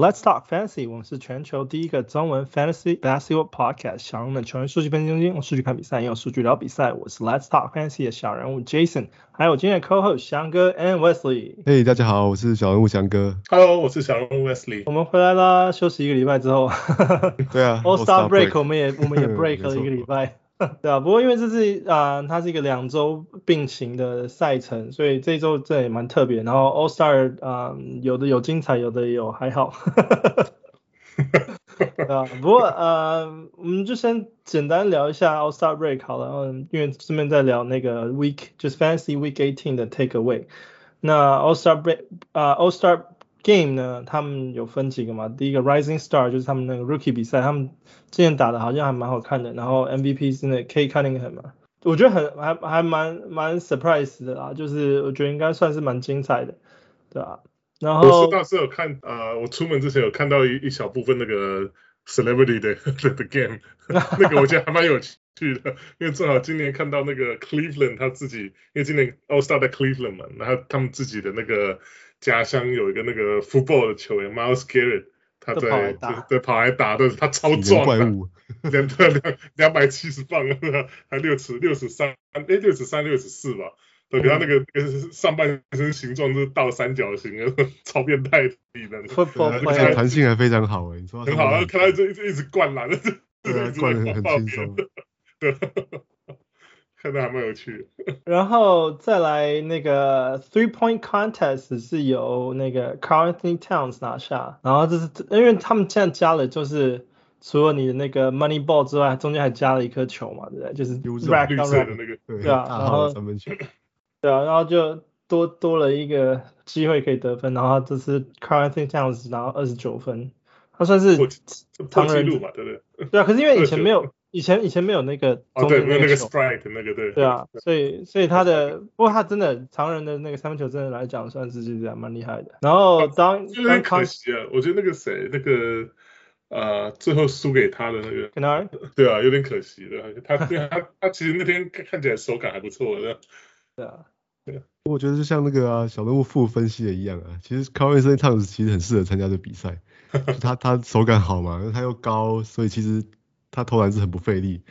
Let's talk fantasy。我们是全球第一个中文 fantasy basketball podcast。小人物的球员数据分析中心，用数据看比赛，用数据聊比赛。我是 Let's talk fantasy 的小人物 Jason，还有今天的 co-host 翔哥 and Wesley。Hey，大家好，我是小人物翔哥。Hello，我是小人物 Wesley。我们回来啦，休息一个礼拜之后。对啊，All Star break，我们也我们也 break 了一个礼拜。对啊，不过因为这是啊、它是一个两周并行的赛程，所以这周这也蛮特别。然后 All Star 啊、有的有精彩，有的有还好。对啊，不过呃，我们就先简单聊一下 All Star Break 好了，然后因为顺便再聊那个 Week 就是 Fantasy Week 18的 Takeaway。那 All Star Break 啊、，All Star Game 呢，他们有分几个嘛？第一个 Rising Star 就是他们那个 Rookie 比赛，他们之前打的好像还蛮好看的。然后 MVP 是那 Cade Cunningham 嘛，我觉得很还还蛮蛮 surprise 的啦，就是我觉得应该算是蛮精彩的，对吧？然后我是当时有看啊、呃，我出门之前有看到一一小部分那个 Celebrity 的的，的 Game，那个我觉得还蛮有趣的，因为正好今年看到那个 Cleveland 他自己，因为今年 All Star 在 Cleveland 嘛，然后他们自己的那个。家乡有一个那个 football 的球员 Miles Garrett，他在在跑来打。的，他超壮的，两两两百七十磅，还六尺六十三，哎六十三六十四吧，对，他那个那个上半身形状是倒三角形的，超变态的，football 弹性还非常好哎，你说很好，看他一直一直灌篮，对，灌的很轻松，对。看的还蛮有趣的，然后再来那个 three point contest 是由那个 Carl Anthony Towns 拿下，然后这是因为他们现在加了，就是除了你的那个 money ball 之外，中间还加了一颗球嘛，对不对？就是 rack 绿色的那个，对啊，然后三分球对啊，然后就多多了一个机会可以得分，然后这次 Karl-Anthony Towns 拿到二十九分，他算是破纪录嘛，对不对？对啊，可是因为以前没有。以前以前没有那个哦，对，没有那个 strike 那个对。对啊，所以所以他的，不过他真的常人的那个三分球真的来讲，算是就是蛮厉害的。然后当有点可惜啊，我觉得那个谁那个呃最后输给他的那个 Kennard 对啊，有点可惜的。他他他他其实那天看起来手感还不错的。对啊，对。我觉得就像那个啊小人物副分析的一样啊，其实 Karl-Anthony Towns 其实很适合参加这比赛，他他手感好嘛，因为他又高，所以其实。他投篮是很不费力，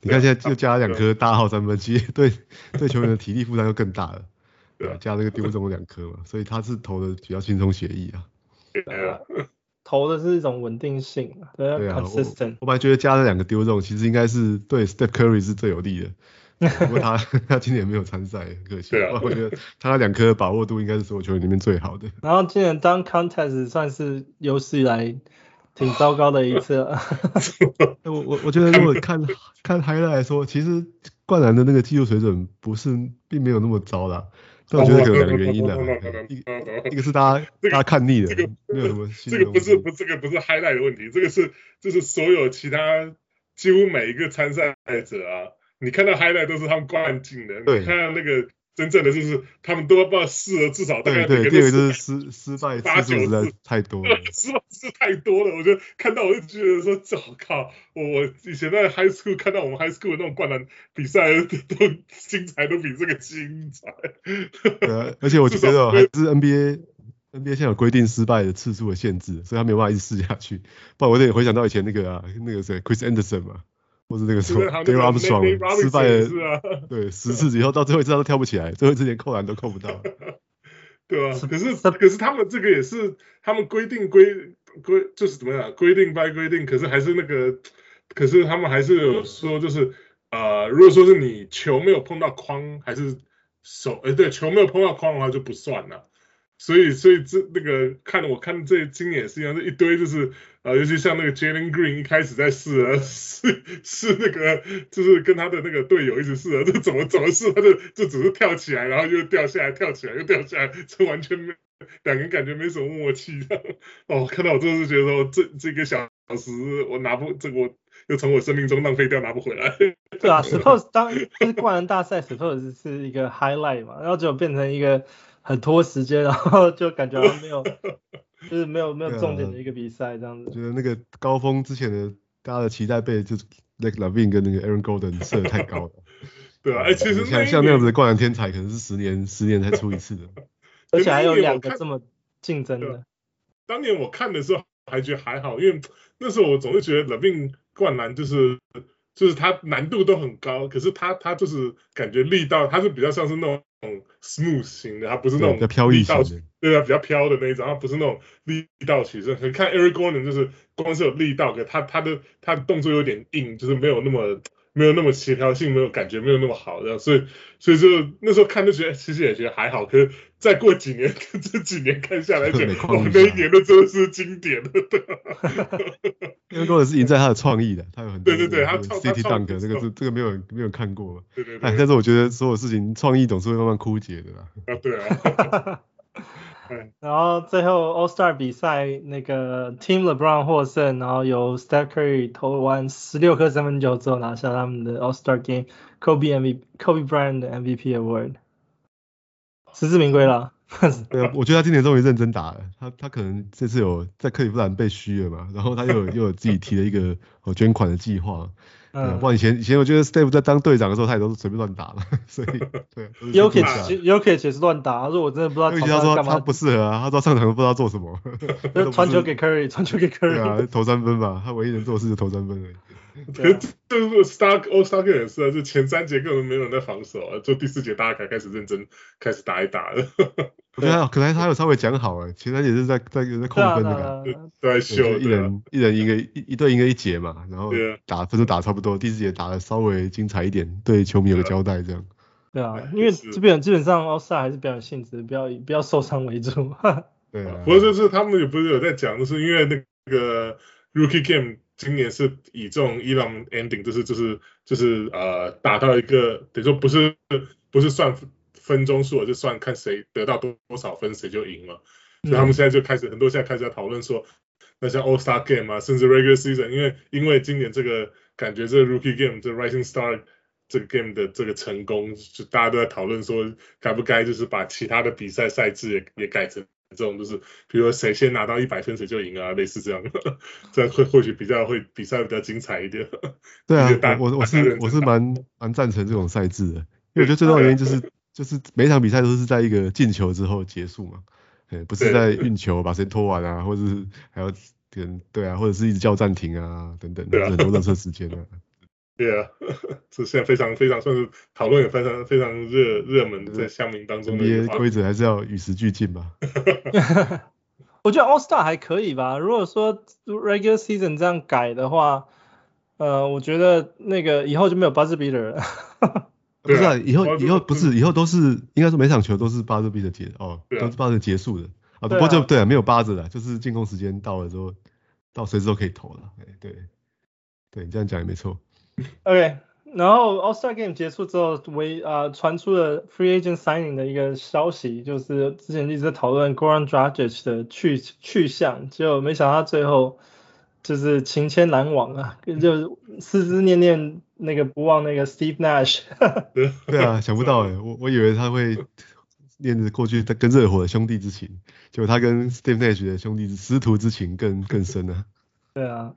你看现在就加了两颗大号三分，其实对对球员的体力负担就更大了。对，加那个丢中了两颗嘛，所以他是投的比较轻松写意啊。对啊，投的是一种稳定性，对啊，consistent。我本来觉得加了两个丢中，其实应该是对 Steph Curry 是最有利的，不过他他今年没有参赛，很可惜啊。我觉得他两颗把握度应该是所有球员里面最好的。然后今年当 contest 算是有史以来。挺糟糕的一次了 我我我觉得如果看看 highlight 来说，其实灌篮的那个技术水准不是并没有那么糟啦。但我觉得有两个原因的，一一个是大家大家看腻了，这个没有什么新。这个不是不这个不是 highlight 的问题，这个是就是所有其他几乎每一个参赛者啊，你看到 highlight 都是他们灌进的，你看到那个。真正的就是他们都要不要试了，至少大概对对，第二个就是失失败八九次太多了，失败次太多了。我觉得看到我就觉得说，这好靠！我我以前在 high school 看到我们 high school 的那种灌篮比赛都精彩，都比这个精彩。对啊，而且我觉得 还是 NBA NBA 现在有规定失败的次数的限制，所以他没有办法一直试下去。不然我得回想到以前那个啊，那个谁 Chris Anderson 嘛。或是那个时候，David Armstrong 失败了，对，十次以后到最后一次他都跳不起来，最后一次连扣篮都扣不到。对啊，可是可是他们这个也是他们规定规规就是怎么样规定 by 规定，可是还是那个，可是他们还是有说就是呃，如果说是你球没有碰到框，还是手哎对，球没有碰到框的话就不算了。所以，所以这那个看我看这今年也是一样，这一堆就是呃，尤其像那个 Jalen Green 一开始在试啊，试试那个就是跟他的那个队友一直试啊，这怎么怎么试，他就就只是跳起来，然后又掉下来，跳起来又掉下来，这完全没两个人感觉没什么默契。哦，看到我真的是觉得说这这个小时我拿不这个我又从我生命中浪费掉，拿不回来。对啊，Suppose 当就是冠人大赛，Suppose 是一个 highlight 嘛，然后就变成一个。很拖时间，然后就感觉没有，就是没有没有重点的一个比赛这样子。我觉得那个高峰之前的大家的期待被就是 Zach LaVine 跟那个 Aaron Golden 设的太高了。对啊，哎，其实像像那样子的灌篮天才，可能是十年十年才出一次的。而且还有两个这么竞争的。当年我看的时候还觉得还好，因为那时候我总是觉得 LaVine 灌篮就是就是他难度都很高，可是他他就是感觉力道他是比较像是那种 smooth 型的，它不是那种飘逸型的，对啊，比较飘的那一种，它不是那种力道取胜。你看 Eric Gordon 就是光是有力道，可他他的他的动作有点硬，就是没有那么。没有那么协调性，没有感觉，没有那么好，这样，所以，所以就那时候看就觉得，其实也觉得还好。可是再过几年，这几年看下来，觉得哇，那一年都真的是经典的。因为或者是赢在他的创意的，他有很多对对对，他 City Dunk 这个是这个没有没有看过。对对，但是我觉得所有事情创意总是会慢慢枯竭的啦。啊，对啊。然后最后 All Star 比赛那个 Team LeBron 获胜，然后由 Steph Curry 投完十六颗三分球之后拿下他们的 All Star Game，Kobe MVP Kobe Bryant 的 MVP Award，实至名归了。对啊，我觉得他今年终于认真打了，他他可能这次有在克利夫兰被虚了嘛，然后他又有又有自己提了一个捐款的计划。嗯，不然以前以前我觉得 Steph 在当队长的时候，他也都是随便乱打了，所以 对。Yokic Yokic 也是乱打，他说我真的不知道。因为他说他不适合啊，他说上场都不知道做什么。传球给 Curry，传球给 Curry。对啊，投三分吧，他唯一能做的事就投三分而已。对，就是 Star All Star Game 也是啊，就前三节根本没有人在防守啊，就第四节大家才开始认真开始打一打了。我觉得可能他有稍微讲好哎，前三节是在在在扣分的感觉，都在 秀，一人一人一个一一队一个一节嘛，然后打分数打差不多，第四节打的稍微精彩一点，对球迷有个交代这样。对啊，因为这边基本上 All Star 还是表演性质，不要以不要受伤为主。对啊，不过就是他们也不是有在讲，就是因为那个 Rookie Game。今年是以这种 Elam ending，就是就是就是呃，打到一个等于说不是不是算分钟数，就算看谁得到多多少分谁就赢了。所以他们现在就开始很多现在开始在讨论说，那像 All Star Game 啊，甚至 Regular Season，因为因为今年这个感觉这个 Rookie Game 这 Rising Star 这个 Game 的这个成功，就大家都在讨论说该不该就是把其他的比赛赛制也也改成。这种就是，比如说谁先拿到一百分谁就赢啊，类似这样，这样会或许比较会比赛比较精彩一点。对啊，我我是我是蛮蛮赞成这种赛制的，因为我觉得最重要的原因就是就是每一场比赛都是在一个进球之后结束嘛，对，不是在运球把谁拖完啊，或者是还要点对啊，或者是一直叫暂停啊等等，很多热车时间啊。对啊，这现在非常非常算是讨论也非常非常热热门在乡民当中的。NBA 规则还是要与时俱进吧。我觉得 All Star 还可以吧。如果说 Regular Season 这样改的话，呃，我觉得那个以后就没有 Buzzer Beater 了。不是啊，以后以后不是以后都是应该说每场球都是 Buzzer Beater 结哦，都是 Buzzer 结束的啊。不过就对啊，没有 Buzzer 了，就是进攻时间到了之后，到随时都可以投了。对对，你这样讲也没错。OK，然后 All Star Game 结束之后，为啊传出了 Free Agent Signing 的一个消息，就是之前一直在讨论 Goran Dragic 的去去向，结果没想到最后就是情牵难忘啊，就思思念念那个不忘那个 Steve Nash。对啊，想不到哎，我我以为他会念着过去他跟热火的兄弟之情，结果他跟 Steve Nash 的兄弟师徒之情更更深呢。对啊。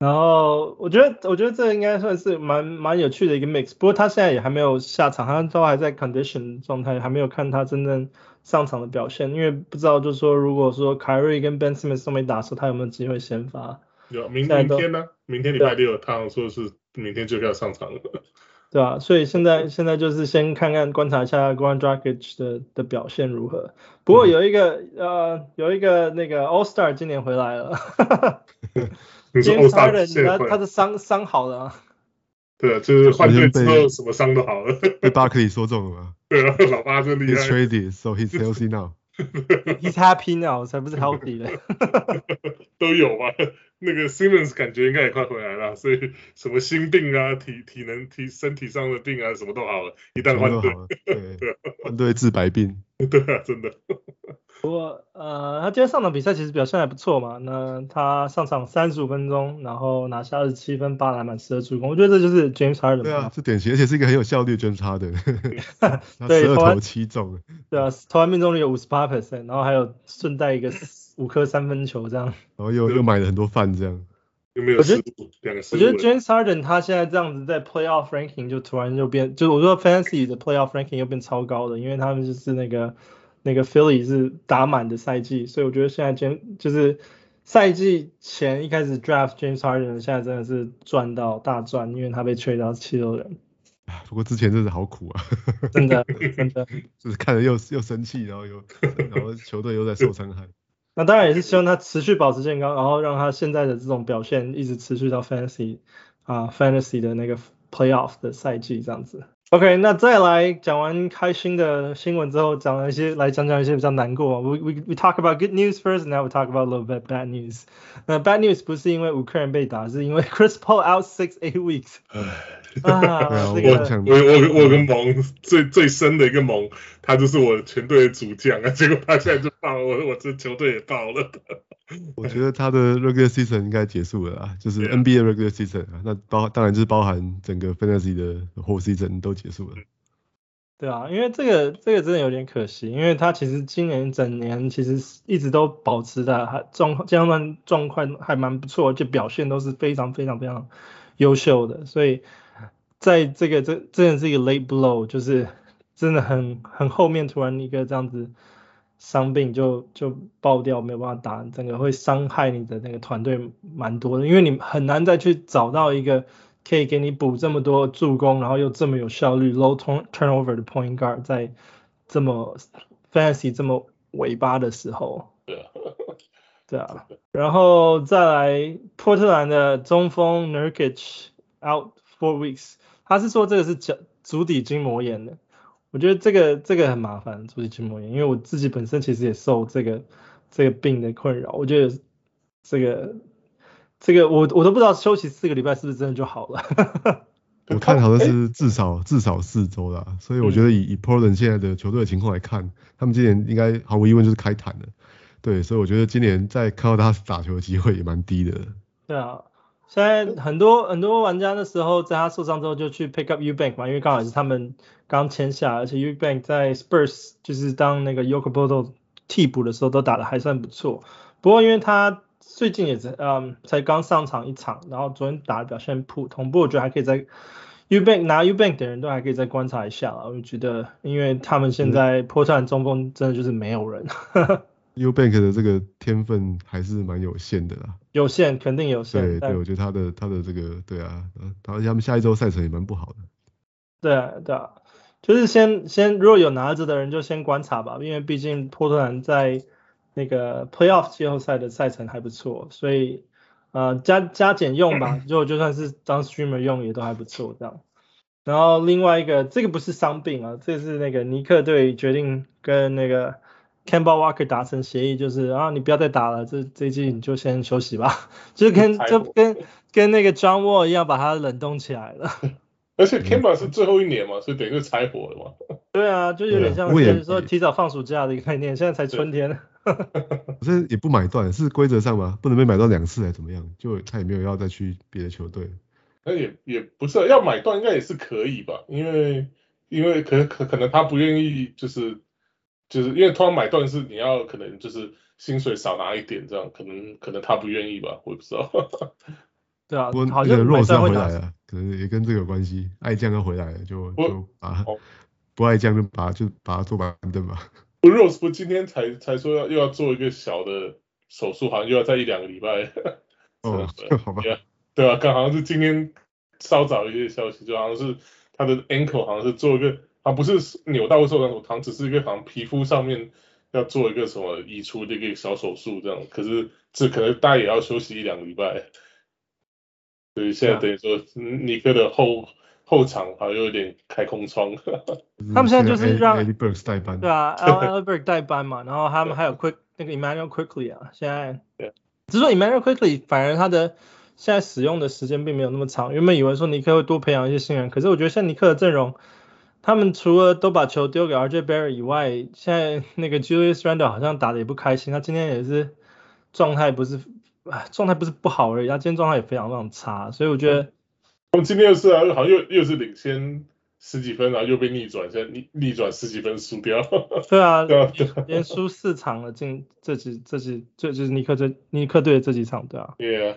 然后我觉得，我觉得这应该算是蛮蛮有趣的一个 mix。不过他现在也还没有下场，他都还在 condition 状态，还没有看他真正上场的表现。因为不知道，就是说，如果说 Kyrie 跟 Ben Simmons 都没打的时候，他有没有机会先发？有，明明天呢？明天礼拜六，他说是明天就要上场了。对啊，所以现在现在就是先看看观察一下 Goran Dragic 的的表现如何。不过有一个、嗯、呃有一个那个 All Star 今年回来了。James Harden 他他的伤伤好了啊，对啊，就是换队之后什么伤都好了。被巴克利说中了吗？对啊，老巴真厉害。He's traded, so he's healthy now. He's happy now，才不是 healthy 嘞。都有吧，那个 Simmons 感觉应该也快回来了，所以什么心病啊、体体能、体身体上的病啊，什么都好了。一旦换队，对，换队治百病。对啊，真的。不过，呃，他今天上场比赛其实表现还不错嘛。那他上场三十五分钟，然后拿下二十七分、八篮板、十二助攻。我觉得这就是 James Harden。对啊，是典型，而且是一个很有效率的 James Harden。对，十二投七中。对啊，投篮命中率有五十八 percent，然后还有顺带一个五颗三分球这样。然后又又买了很多饭这样。有没有？我觉得我觉得 James Harden 他现在这样子在 Playoff Ranking 就突然就变，就是我说 Fantasy 的 Playoff Ranking 又变超高的，因为他们就是那个。那个 Philly 是打满的赛季，所以我觉得现在 James 就是赛季前一开始 Draft James Harden，现在真的是赚到大赚，因为他被 trade 到七六人。不过之前真的好苦啊，真的 真的，就是看着又又生气，然后又然后球队又在受伤害。那当然也是希望他持续保持健康，然后让他现在的这种表现一直持续到 Fantasy 啊 Fantasy 的那个 Playoff 的赛季这样子。OK，那再来讲完开心的新闻之后，讲一些来讲讲一些比较难过。We we we talk about good news first, now we talk about a little bit bad news. 那 bad news 不是因为五个人被打，是因为 Chris Paul out six eight weeks。啊，我我我我跟盟最最深的一个盟，他就是我全队的主将啊，结果他现在就爆了，我我这球队也爆了。我觉得他的 regular season 应该结束了啊，就是 NBA regular season 啊，那包当然就是包含整个 fantasy 的 whole season 都结束了。对啊，因为这个这个真的有点可惜，因为他其实今年整年其实一直都保持的还状健康状况还蛮不错，就表现都是非常非常非常优秀的，所以在这个这真的是一个 late blow，就是真的很很后面突然一个这样子。伤病就就爆掉，没有办法打，整个会伤害你的那个团队蛮多的，因为你很难再去找到一个可以给你补这么多助攻，然后又这么有效率 low turnover 的 point guard，在这么 fantasy 这么尾巴的时候。对啊，对啊，然后再来波特兰的中锋 Nurkic out four weeks，他是说这个是脚足底筋膜炎的。我觉得这个这个很麻烦，足底筋膜炎，因为我自己本身其实也受这个这个病的困扰。我觉得这个这个我我都不知道休息四个礼拜是不是真的就好了。我看好像是至少至少四周啦，所以我觉得以以 Portland 现在的球队的情况来看，他们今年应该毫无疑问就是开坛的。对，所以我觉得今年再看到他打球的机会也蛮低的。对啊。现在很多很多玩家那时候，在他受伤之后就去 pick up Eubank 嘛，因为刚好也是他们刚签下，而且 Eubank 在 Spurs 就是当那个 Jakob Poeltl 替补的时候都打得还算不错。不过因为他最近也是嗯才刚上场一场，然后昨天打的表现普通，不过我觉得还可以再 Eubank 拿 Eubank 的人都还可以再观察一下啊，我觉得因为他们现在波特兰中锋真的就是没有人。嗯 Eubank 的这个天分还是蛮有限的啦，有限肯定有限。对对，我觉得他的他的这个对啊，而且他们下一周赛程也蛮不好的。对啊对啊，就是先先如果有拿着的人就先观察吧，因为毕竟波特兰在那个 Playoff 季后赛的赛程还不错，所以呃加加减用吧，就就算是当 Streamer 用也都还不错这样。然后另外一个这个不是伤病啊，这是那个尼克队决定跟那个。Kemba Walker 达成协议，就是啊，你不要再打了，这这一季你就先休息吧，就是跟就跟跟那个 John Wall 一样，把他冷冻起来了。而且 Camel 是最后一年嘛，所以等于是柴火了嘛。对啊，就有点像就是说提早放暑假的一个概念，现在才春天。这 也不买断，是规则上吗？不能被买断两次还是怎么样？就他也没有要再去别的球队。那也也不是要买断，应该也是可以吧？因为因为可可可能他不愿意就是。就是因为突然买断是你要可能就是薪水少拿一点这样，可能可能他不愿意吧，我也不知道。对啊，我好像 Rose 回来了，可能也跟这个有关系。爱将要回来了，就就把 不爱将就把就把他做板凳吧。不，Rose 不今天才才说要又要做一个小的手术，好像又要再一两个礼拜。哦，好吧。对啊，刚好像是今天稍早一些消息，就好像是他的 ankle 好像是做一个。啊，不是扭到受伤，他只是一个好像皮肤上面要做一个什么移除的一个小手术这样，可是这可能大家也要休息一两个礼拜，所以现在等于说尼克的后后场好像有点开空窗。他们现在就是让 Alec Burks 代班，对啊，Alec Burks 代班嘛，然后他们还有 Quick 那个 Emmanuel Quickley 啊，现在，对，只是说 Immanuel Quickley 反而他的现在使用的时间并没有那么长，原本以为说尼克会多培养一些新人，可是我觉得像尼克的阵容。他们除了都把球丢给 RJ Barrett 以外，现在那个 Julius Randle 好像打的也不开心。他今天也是状态不是，状态不是不好而已，他今天状态也非常非常差。所以我觉得，我们今天又是啊，好像又又是领先十几分，然后又被逆转，现在逆逆转十几分输掉。对啊，连输四场了，进这几这几这就是尼克这尼克队的这几场，对啊。Yeah.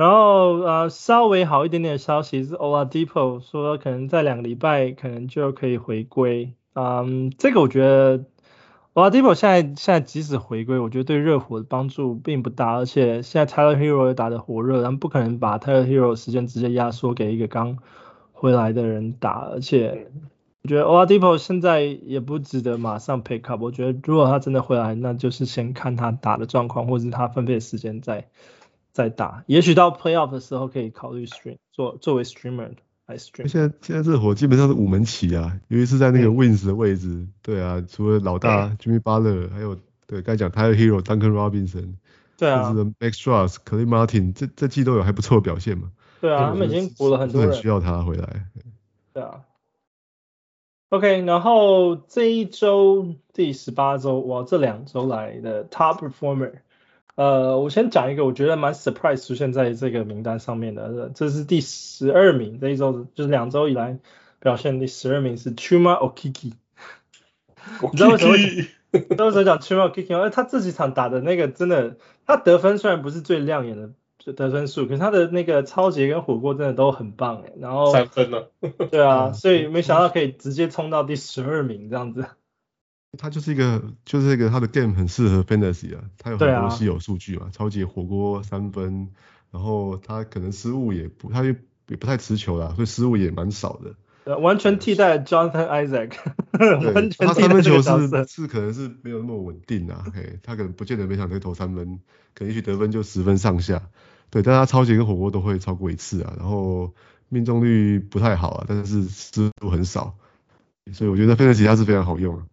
然后呃稍微好一点点的消息是 Oladipo 说可能在两个礼拜可能就可以回归，嗯，这个我觉得，Oladipo 现在现在即使回归，我觉得对热火的帮助并不大，而且现在 Tyler Hero 也打得火热，他们不可能把 Tyler Hero 时间直接压缩给一个刚回来的人打，而且我觉得 Oladipo 现在也不值得马上 pick up，我觉得如果他真的回来，那就是先看他打的状况，或者是他分配的时间再再打，也许到 playoff 的时候可以考虑 stream 做作为 streamer 来 stream。现在现在热火基本上是五门旗啊，尤其是在那个 Wings 的位置，嗯、对啊，除了老大 Jimmy Butler，还有对该讲 Tyler Herro、Duncan Robinson，对啊，甚至 Max Strus、Caleb Martin，这这季都有还不错的表现嘛。对啊，他们已经补了很多人，很需要他回来。对啊。OK，然后这一周第十八周，哇，这两周来的 Top Performer。呃，我先讲一个，我觉得蛮 surprise 出现在这个名单上面的，这是第十二名，这一周就是两周以来表现第十二名是 Chuma Okiki。你知道为什么？你知道为什么讲 Chuma Okiki 吗？他这几场打的那个真的，他得分虽然不是最亮眼的得分数，可是他的那个抄截跟火锅真的都很棒哎。然后三分了？对啊，所以没想到可以直接冲到第十二名这样子。他就是一个，就是一个他的 game 很适合 fantasy 啊，他有很多稀有数据嘛，超级火锅三分，然后他可能失误也不，他也也不太持球啦，所以失误也蛮少的。完全替代 Jonathan Isaac，他三分球是是可能是没有那么稳定啊，嘿，他可能不见得每场都投三分，可能也许得分就十分上下，对，但他超级跟火锅都会超过一次啊，然后命中率不太好啊，但是失误很少，所以我觉得 fantasy 他是非常好用啊。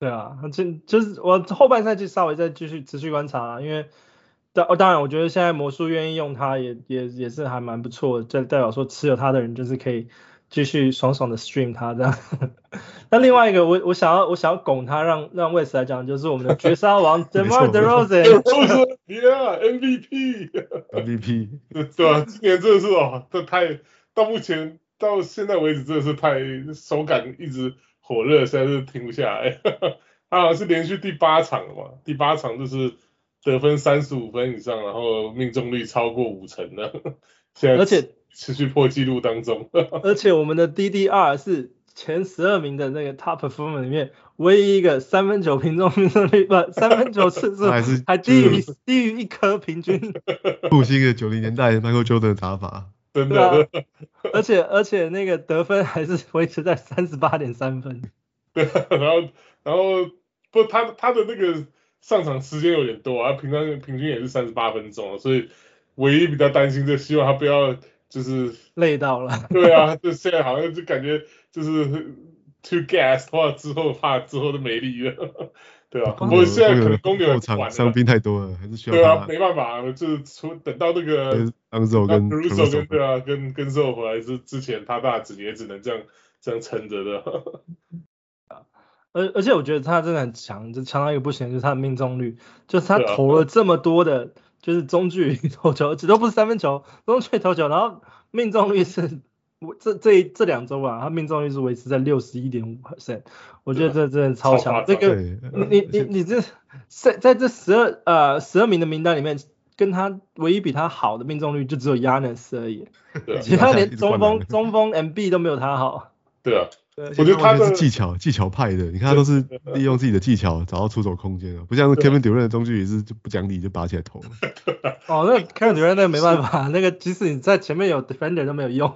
对啊，这就是我后半赛季稍微再继续持续观察啊，因为当当然我觉得现在魔术愿意用他也也也是还蛮不错的，这代表说持有他的人就是可以继续爽爽的 stream 他这样。那另外一个我我想要我想要拱他让让 Wes 来讲，就是我们的绝杀王 DeMar DeRozan。Yeah，MVP。MVP。对啊，今年真的是哦，这太到目前到现在为止真的是太手感一直。火热实在是停不下来，他好像是连续第八场了嘛，第八场就是得分三十五分以上，然后命中率超过五成的，现在而且持续破纪录当中，而且我们的 DDR 是前十二名的那个 Top Performer 里面唯一一个三分球命中命中率不三分球次数还是还低于低于一颗平均，复兴的九零年代 Michael Jordan 的打法。真的，啊，而且而且那个得分还是维持在三十八点三分。对，然后然后不，他他的那个上场时间有点多啊，平常平均也是三十八分钟，所以唯一比较担心，就希望他不要就是累到了。对啊，就现在好像就感觉就是 too gas 的话，之后怕之后就没力了。对啊，不过现在可能公牛伤兵太多了，还是需要。对啊，没办法，就是出等到那个 Lonzo 跟 Caruso 跟对啊，跟跟 Zo 回来之之前，他大只也只能这样这样撑着的。而而且我觉得他真的很强，就强到一个不行，就是他的命中率，就是他投了这么多的，就是中距离 投球，这都不是三分球，中距离投球，然后命中率是。我这这这两周啊，他命中率是维持在六十一点五 percent，我觉得这真的超强。这个你你你这在在这十二呃十二名的名单里面，跟他唯一比他好的命中率就只有 Giannis 而已，其他连中锋中锋 MB 都没有他好。对啊。对，我觉得他是技巧技巧派的，你看他都是利用自己的技巧找到出手空间，不像是 Kevin Durant 的中距离是就不讲理就拔起来投。哦，那 Kevin Durant 那个没办法，那个即使你在前面有 defender 都没有用。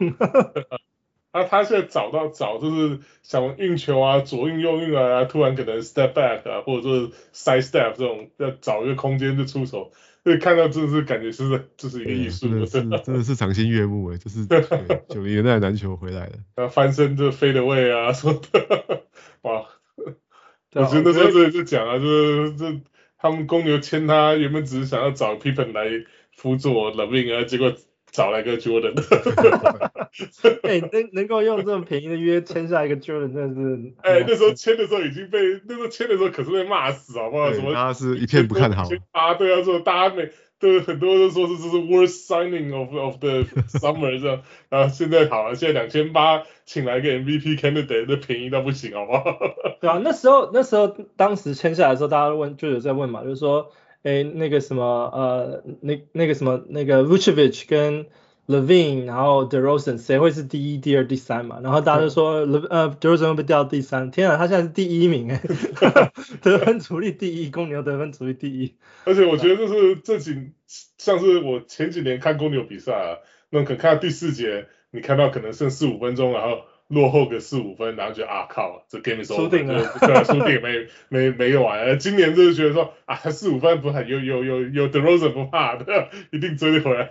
那他现在找到找就是想运球啊，左运右运啊，突然可能 step back 啊，或者说 side step 这种要找一个空间就出手。所以看到真的是感觉是这是一个艺术，真的 是真的是赏心悦目哎，这是 九零年代篮球回来了，啊翻身就 fade away 啊说的，哇，我觉得那时候这就讲啊，就是这他们公牛签他原本只是想要找 Pippen 来辅佐 LaVine 啊，结果。找来个 Jordan，哎、欸，能能够用这么便宜的约签下一个 Jordan，真的是，哎、欸，那时候签的时候已经被那时候签的时候可是被骂死，好不好？什么他是一片不看好 啊？对啊，说大家每都很多人都说是这是 worst signing of of the summer 这样，然后现在好了，现在两千八请来个 MVP candidate，那便宜到不行，好不好？对啊，那时候那时候当时签下来的时候，大家问就有在问嘛，就是说。哎，那个什么，呃，那那个什么，那个 Vucevic 跟 Levine，然后 DeRozan 谁会是第一、第二、第三嘛？然后大家就说，呃，DeRozan 会被掉到第三。天啊，他现在是第一名哎，得分主力第一，公牛得分主力第一。而且我觉得就是这几，像是我前几年看公牛比赛啊，那可能看到第四节，你看到可能剩四五分钟，然后。落后个四五分，然后就啊靠，这 game 输定了，对，输定没 没没有玩。今年就是觉得说啊，四五分不很，有有有有 DeRozan 不怕的，一定追得回来。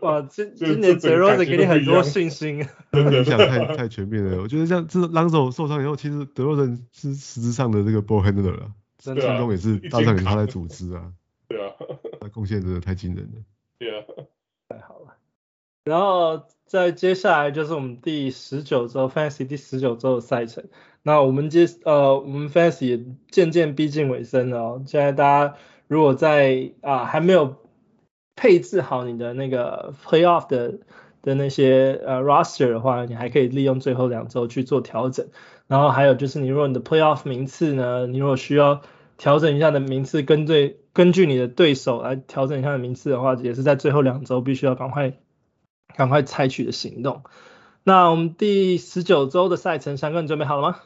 哇，今 今年 DeRozan 给你很多信心。真的，影响太太全面了。我觉得像这 Lonzo 受伤以后，其实 DeRozan 是实质上的这个 ball handler 了，进攻也是大上也他在组织啊。对啊，他贡献真的太惊人了。对啊，太好了。然后。在接下来就是我们第十九周 Fantasy 第十九周的赛程。那我们接呃，我们 Fantasy 也渐渐逼近尾声了哦。现在大家如果在啊、还没有配置好你的那个 Playoff 的的那些呃 Roster 的话，你还可以利用最后两周去做调整。然后还有就是你如果你的 Playoff 名次呢，你如果需要调整一下的名次，根据根据你的对手来调整一下的名次的话，也是在最后两周必须要赶快。赶快采取的行动。那我们第十九周的赛程，三哥你准备好了吗？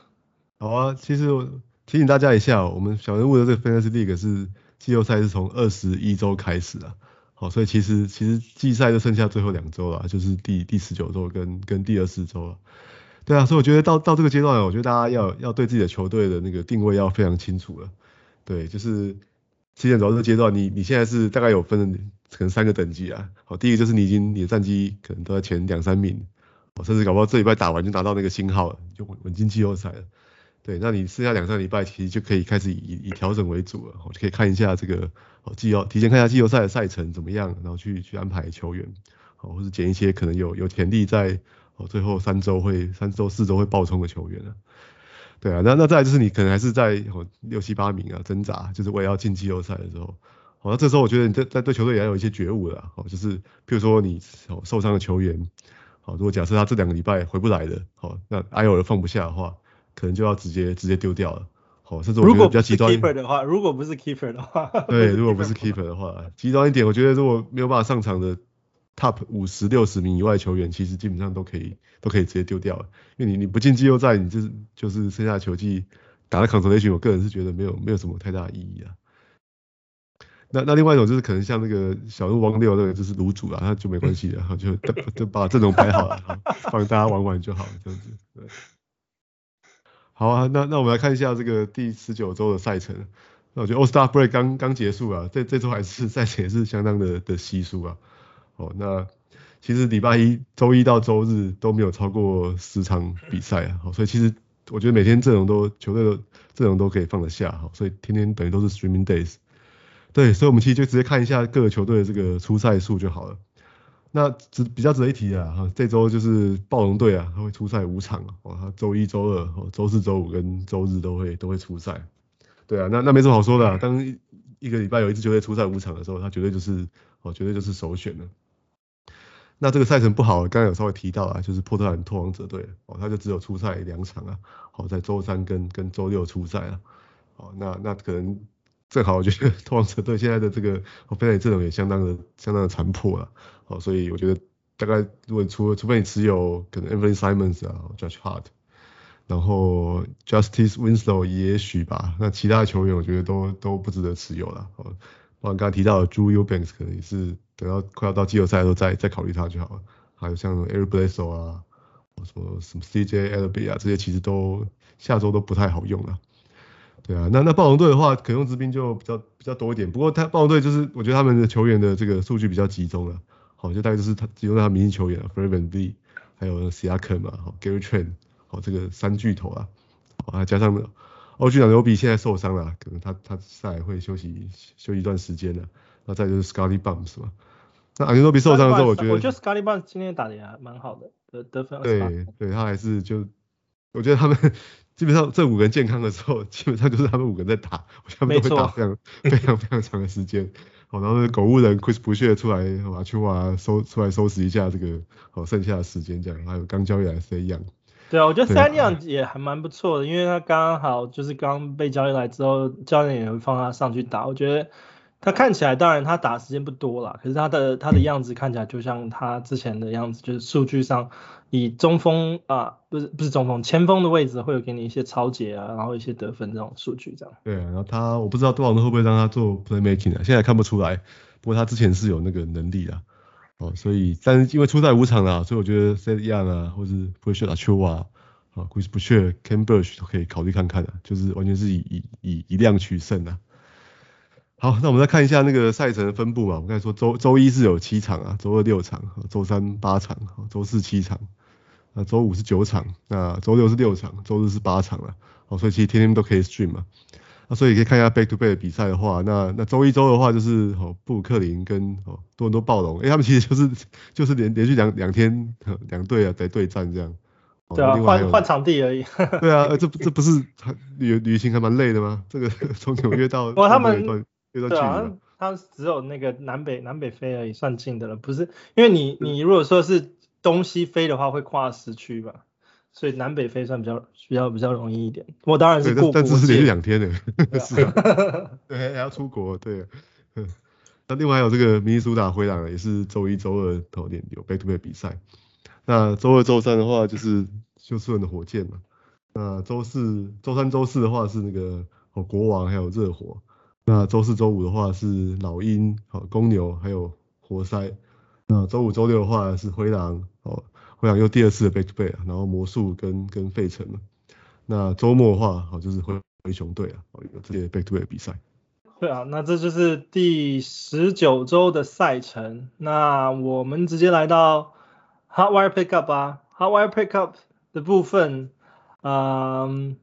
好啊，其实我提醒大家一下，我们小人物的这个 Fantasy League 是季后赛是从二十一周开始啊。好，所以其实其实季赛就剩下最后两周了，就是第第十九周跟跟第二十周了。对啊，所以我觉得到到这个阶段，我觉得大家要要对自己的球队的那个定位要非常清楚了。对，就是七点走到这个阶段，你你现在是大概有分。可能三个等级啊，好，第一个就是你已经你的战绩可能都在前两三名，哦，甚至搞不好这礼拜打完就拿到那个星号了，就稳稳进季后赛了。对，那你剩下两三礼拜其实就可以开始以以调整为主了，我，就可以看一下这个哦季后提前看一下季后赛的赛程怎么样，然后去去安排球员，哦，或是捡一些可能有有潜力在哦最后三周会三周四周会爆冲的球员啊。对啊，那那再来就是你可能还是在哦六七八名啊挣扎，就是我也要进季后赛的时候。好，那这时候我觉得你在在对球队也要有一些觉悟了，好，就是譬如说你受伤的球员，好，如果假设他这两个礼拜回不来的，好，那 IR 放不下的话，可能就要直接直接丢掉了，好，甚至我觉得比较极端。如果不是 keeper 的话，如果不是 keeper 的话，对，如果不是 keeper 的话，极端一点，我觉得如果没有办法上场的 top 五十六十名以外球员，其实基本上都可以都可以直接丢掉了，因为你你不进季后赛，你就是就是剩下球季打的 consolation，我个人是觉得没有没有什么太大的意义啊。那那另外一种就是可能像那个小鹿汪六那个就是卤煮啊，那就没关系的，就就把阵容排好了，放大家玩玩就好了，这样子。对。好啊，那那我们来看一下这个第十九周的赛程。那我觉得 All Star Break 刚刚结束啊，这这周还是赛程也是相当的的稀疏啊。哦，那其实礼拜一周一到周日都没有超过十场比赛啊，好，所以其实我觉得每天阵容都球队的阵容都可以放得下，好，所以天天等于都是 Streaming Days。对，所以我们其实就直接看一下各个球队的这个出赛数就好了。那值比较值得一提啊，哈，这周就是暴龙队啊，他会出赛五场哦，他周一、周二、哦，周四、周五跟周日都会都会出赛。对啊，那那没什么好说的啊，当一个礼拜有一支球队出赛五场的时候，他绝对就是哦，绝对就是首选了。那这个赛程不好，刚刚有稍微提到啊，就是波特兰拓荒者队哦，他就只有出赛两场啊，好，在周三跟跟周六出赛啊，好，那那可能。正好我觉得拓荒者队现在的这个哦，非常阵容也相当的相当的残破了，好，所以我觉得大概如果除了除非你持有可能 Anthony Simons 啊，Josh Hart，然后 Justice Winslow 也许吧，那其他的球员我觉得都都不值得持有了，哦，包括刚刚提到的 Drew Eubanks 可能也是等到快要到季后赛的时候再再考虑他就好了，还有像 Eric Bledsoe 啊，什么什么 CJ a l b y 啊，这些其实都下周都不太好用了。对啊，那那暴龙队的话，可用之兵就比较比较多一点。不过他暴龙队就是，我觉得他们的球员的这个数据比较集中了。好，就大概就是他集中在他明星球员啊，Fred VanVleet 还有 Siakam 嘛，好，Gary Trent，好，这个三巨头啊，好，还加上 OG 阿牛比现在受伤了，可能他他赛会休息休息一段时间了。那再就是 Scottie Barnes 是吧？那阿牛比受伤的时候，我觉得我觉得 Scottie Barnes 今天打的也还蛮好的，得得分。对对，他还是就我觉得他们。基本上这五个人健康的时候，基本上就是他们五个人在打，他们都会打非常 非常非常长的时间。好，然后狗物人 Chris Boucher 出来，把球啊收出来收拾一下这个好剩下的时间这样，还有刚交易来 Trae Young。对啊，我觉得 Trae Young 也还蛮不错的，因为他刚刚好就是刚被交易来之后，教练也会放他上去打。我觉得他看起来当然他打时间不多啦，可是他的他的样子看起来就像他之前的样子，就是数据上以中锋啊，不是不是中锋，前锋的位置会有给你一些抄截啊，然后一些得分这种数据这样。对，然后他我不知道多少人会不会让他做 playmaking 啊，现在看不出来，不过他之前是有那个能力的。哦，所以但是因为出赛五场啦，所以我觉得 Seth Young 啊，或是 Precious Achiuwa 啊，啊 Chris Boucher、Khem Birch 都可以考虑看看的，就是完全是以以以以量取胜的。好，那我们再看一下那个赛程的分布嘛。我刚才说周周一是有七场啊，周二六场，周三八场，周四七场，那周五是九场，那周六是六场，周日是八场了。哦，所以其实天天都可以 stream 嘛。那所以可以看一下 back to back 的比赛的话，那那周一周的话就是哦布鲁克林跟哦多伦多暴龙，哎他们其实就是就是连连续两两天两队啊在对战这样。对啊，换换场地而已。对啊，这这不是旅旅行还蛮累的吗？这个 从纽约到哇他们。对啊，他只有那个南北南北飞而已，算近的了。不是，因为你你如果说是东西飞的话，会跨时区吧，所以南北飞算比较比较比较容易一点。我当然是过国，但只是连续两天的，是啊，对，还要出国，对。那另外还有这个明尼苏达灰狼也是周一周二头点有 back to back 比赛。那周二周三的话就是休斯顿的火箭嘛。那周四周三周四的话是那个哦国王还有热火。那周四、周五的话是老鹰、好公牛，还有活塞。那周五、周六的话是灰狼，哦，灰狼又第二次的 back to back，然后魔术跟跟费城嘛。那周末的话，好就是灰灰熊队啊，有这些 back to back 比赛。对啊，那这就是第十九周的赛程。那我们直接来到 hot wire pickup 啊，hot wire pickup 的部分，嗯。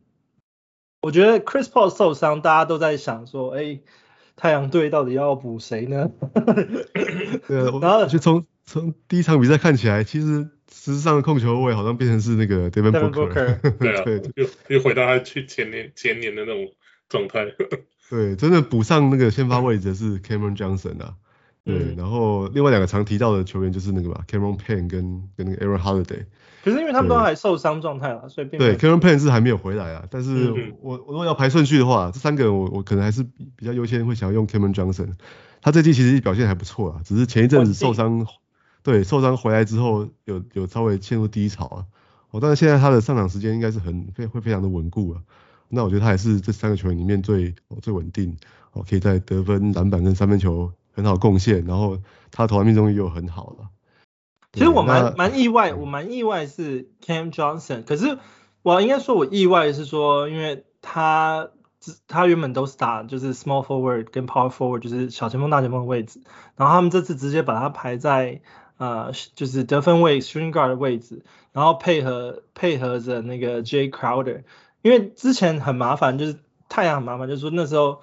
我觉得 Chris Paul 受伤，大家都在想说，哎，太阳队到底要补谁呢？对啊，然后就从从第一场比赛看起来，其实实际上的控球位好像变成是那个 Devin Booker，对啊，又又回到他去前年前年的那种状态。对，真的补上那个先发位置的是 Cameron Johnson 啊。对，嗯、然后另外两个常提到的球员就是那个吧，Cameron Payne 跟跟那个 Aaron Holiday。可是因为他们都还受伤状态了，所以并对 Cameron Payne 是还没有回来啊。但是我我如果要排顺序的话，这三个人我我可能还是比较优先会想要用 Cameron Johnson。他这季其实表现还不错啊，只是前一阵子受伤，对受伤回来之后有有稍微陷入低潮啊。哦，但是现在他的上场时间应该是很非会非常的稳固啊。那我觉得他还是这三个球员里面最最稳定，哦，可以在得分、篮板跟三分球。很好贡献，然后他投篮命中率又很好了。其实我蛮蛮意外，我蛮意外是 Cam Johnson，可是我应该说我意外是说，因为他他原本都是打就是 small forward 跟 power forward，就是小前锋大前锋的位置，然后他们这次直接把他排在呃就是得分位 shooting guard 的位置，然后配合配合着那个 Jay Crowder，因为之前很麻烦，就是太阳很麻烦，就是说那时候。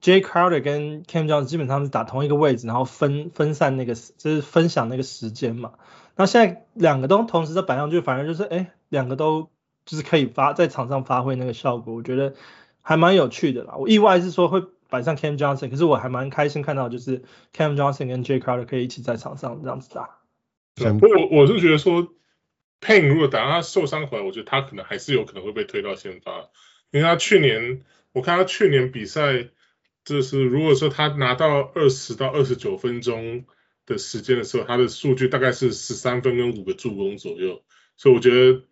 Jay Crowder 跟 Cam Johnson 基本上是打同一个位置，然后分分散那个就是分享那个时间嘛。那现在两个都同时在板上，就反正就是哎，两个都就是可以发在场上发挥那个效果，我觉得还蛮有趣的啦。我意外是说会摆上 Cam Johnson，可是我还蛮开心看到就是 Cam Johnson 跟 Jay Crowder 可以一起在场上这样子打。对，不过我是觉得说 Payne 如果打他受伤回来，我觉得他可能还是有可能会被推到先发，因为他去年我看他去年比赛。就是如果说他拿到二十到二十九分钟的时间的时候，他的数据大概是十三分跟五个助攻左右，所以我觉得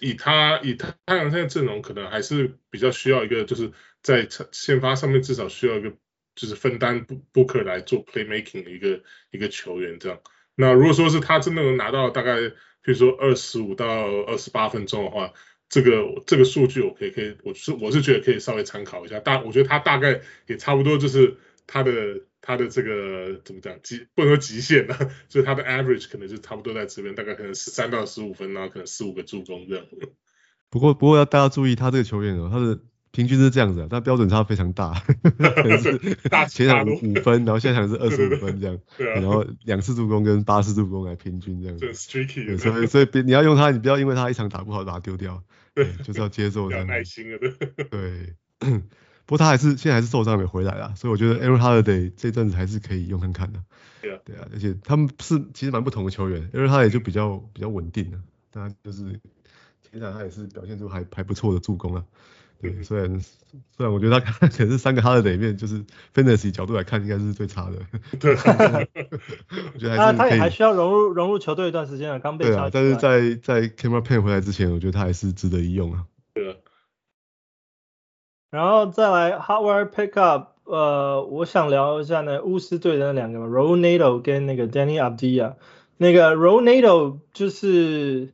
以他以他太阳现在阵容，可能还是比较需要一个，就是在先发上面至少需要一个，就是分担 Booker 来做 playmaking 的一个一个球员这样。那如果说是他真的能拿到大概，比如说二十五到二十八分钟的话，这个这个数据我可以可以，我是我是觉得可以稍微参考一下，大我觉得他大概也差不多就是他的他的这个怎么讲极不能说极限啊，就是他的 average 可能就差不多在这边，大概可能十三到十五分，然后可能四五个助攻这样。不过不过要大家注意他这个球员哦，他的平均是这样子啊，他标准差非常大，前场五分，然后现场是二十五分这样，对啊、然后两次助攻跟八次助攻来平均这样。所以所以你要用他，你不要因为他一场打不好把他丢掉。对，就是要接受这样。耐心了，对。对，不过他还是现在还是受伤没回来啦，所以我觉得 Aaron Holiday 这阵子还是可以用看看的。对啊，对啊，而且他们是其实蛮不同的球员，Aaron Holiday 就比较比较稳定的，当然就是前场他也是表现出还还不错的助攻啊。对，虽然虽然我觉得他 可能是三个 Holiday 里面，就是 Fantasy 角度来看，应该是最差的。对，我觉得还是他也还需要融入融入球队一段时间啊，刚被对啊，但是在在 Cameron Payne 回来之前，我觉得他还是值得一用啊。对。然后再来 Hardware Pickup，呃，我想聊一下呢，巫师队的那两个嘛 Neto 跟那个 Danny Avdija。那个 Neto 就是，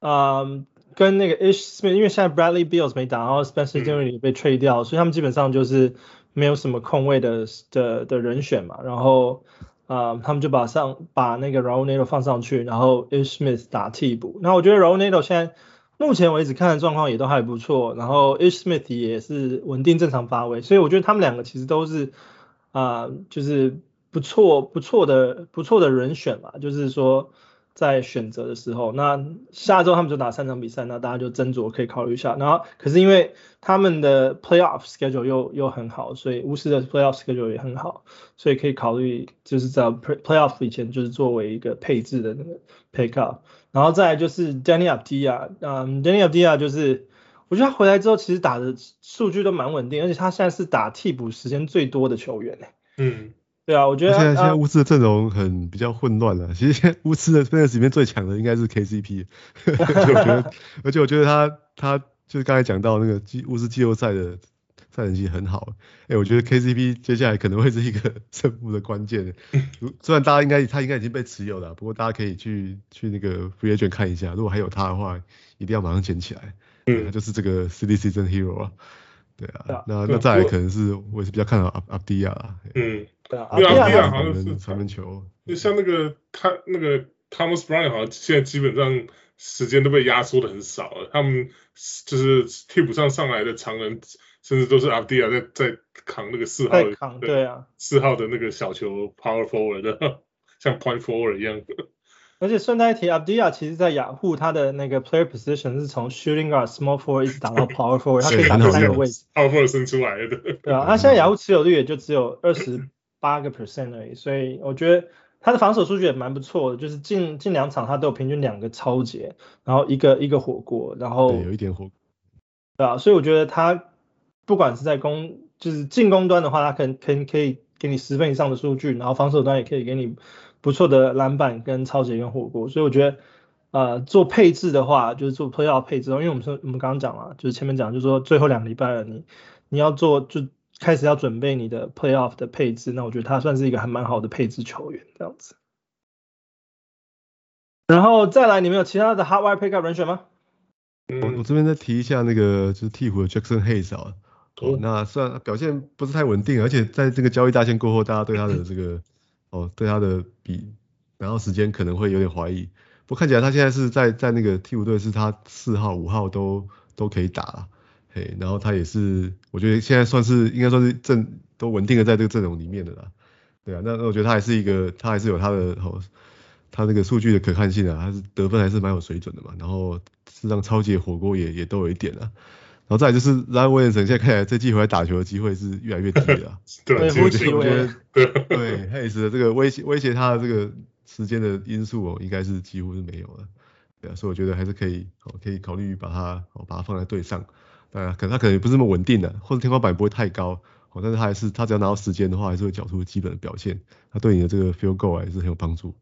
啊、呃，跟那个 Ish Smith，因为现在 Bradley Beals 没打，然后 Spencer Dinwiddie 被 trade 掉，所以他们基本上就是没有什么空位的的的人选嘛。然后，啊、呃，他们就把上把那个 Neto 放上去，然后 Ish Smith 打替补。那我觉得 Neto 现在。目前为止看的状况也都还不错，然后 Ish Smith 也是稳定正常发挥，所以我觉得他们两个其实都是啊、呃，就是不错不错的不错的人选嘛，就是说在选择的时候，那下周他们就打三场比赛，那大家就斟酌可以考虑一下。然后可是因为他们的 Playoff schedule 又又很好，所以巫师的 Playoff schedule 也很好，所以可以考虑就是在 Playoff 以前就是作为一个配置的那个 Pick up。然后再就是 Danny a p d i a 嗯，Danny Avdija 就是，我觉得他回来之后其实打的数据都蛮稳定，而且他现在是打替补时间最多的球员哎。嗯，对啊，我觉得现在现在巫师的阵容很比较混乱了，其实现在巫师的 fans 里面最强的应该是 KCP，而且我觉得，而且我觉得他他就是刚才讲到那个季巫师季后赛的。赛程其实很好，哎、欸，我觉得 KCP 接下来可能会是一个 胜负的关键。虽然大家应该他应该已经被持有了，不过大家可以去去那个 Free Agent 看一下，如果还有他的话，一定要马上捡起来。嗯，他就是这个 City Season Hero 啊。对啊，那那再来可能是我也是比较看好 Avdija 啊。嗯，对啊，Avdija 好像是传门球。就像那个他那个 Thomas Bryant 好像现在基本上时间都被压缩的很少了，他们就是替补上上来的常人。甚至都是 Avdija 在在扛那个四号的，对啊，四号的那个小球 power forward 的，像 point forward 一样。而且顺带一提，Avdija 其实在雅虎他的那个 player position 是从 shooting guard、small forward 一直打到 power forward，他可以打三个位置。power forward 生出来的。对啊，他现在雅虎持有率也就只有二十八个 percent 而已，所以我觉得他的防守数据也蛮不错的，就是近近两场他都有平均两个超节，然后一个一个火锅，然后有一点火。对啊，所以我觉得他。不管是在攻，就是进攻端的话，他可能可以可以给你十分以上的数据，然后防守端也可以给你不错的篮板跟超节跟火锅，所以我觉得，呃，做配置的话，就是做 playoff 配置，因为我们说我们刚刚讲了，就是前面讲，就是说最后两个礼拜了，你你要做就开始要准备你的 playoff 的配置，那我觉得他算是一个还蛮好的配置球员这样子。然后再来，你们有其他的 hardwire pickup 人选吗？我我这边再提一下那个就是鹈鹕的 Jackson Hayes 啊。哦，那虽然表现不是太稳定，而且在这个交易大限过后，大家对他的这个 哦，对他的比然后时间可能会有点怀疑。不过看起来他现在是在在那个替补队，是他四号、五号都都可以打了，嘿，然后他也是，我觉得现在算是应该算是阵都稳定的在这个阵容里面的啦。对啊，那那我觉得他还是一个，他还是有他的哦，他那个数据的可看性啊，他是得分还是蛮有水准的嘛，然后事实上抄截火锅也也都有一点啊。然后再来就是 Zion Williamson 现在看起来这季回来打球的机会是越来越低了。对，我觉得 对对 Hayes 的这个威胁威胁他的这个时间的因素哦，应该是几乎是没有了。对啊，所以我觉得还是可以哦，可以考虑把他哦把他放在队上。当然，可能他可能也不是那么稳定的，或者天花板不会太高哦，但是他还是他只要拿到时间的话，还是会缴出基本的表现。他对你的这个 field goal 还是很有帮助。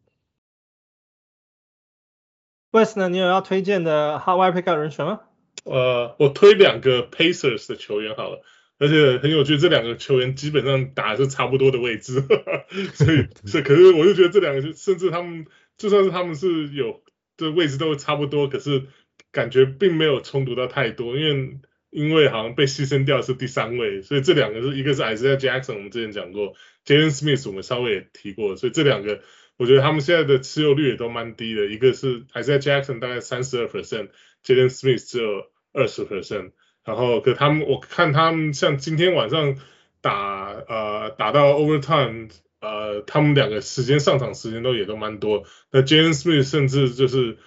Wes 呢，你有要推荐的 hardwire pickup 人选吗？呃，我推两个 Pacers 的球员好了，而且很有趣，这两个球员基本上打的是差不多的位置，所以是，可是我就觉得这两个，甚至他们就算是他们是有的位置都差不多，可是感觉并没有冲突到太多，因为因为好像被牺牲掉是第三位，所以这两个是一个是 Isaiah Jackson，我们之前讲过，Jalen Smith 我们稍微也提过，所以这两个我觉得他们现在的持有率也都蛮低的，一个是 Isaiah Jackson 大概三十二 percent，Jalen Smith 只有二十 percent，然后可他们我看他们像今天晚上打呃打到 overtime，呃他们两个时间上场时间都也都蛮多，那 Jalen Smith 甚至就是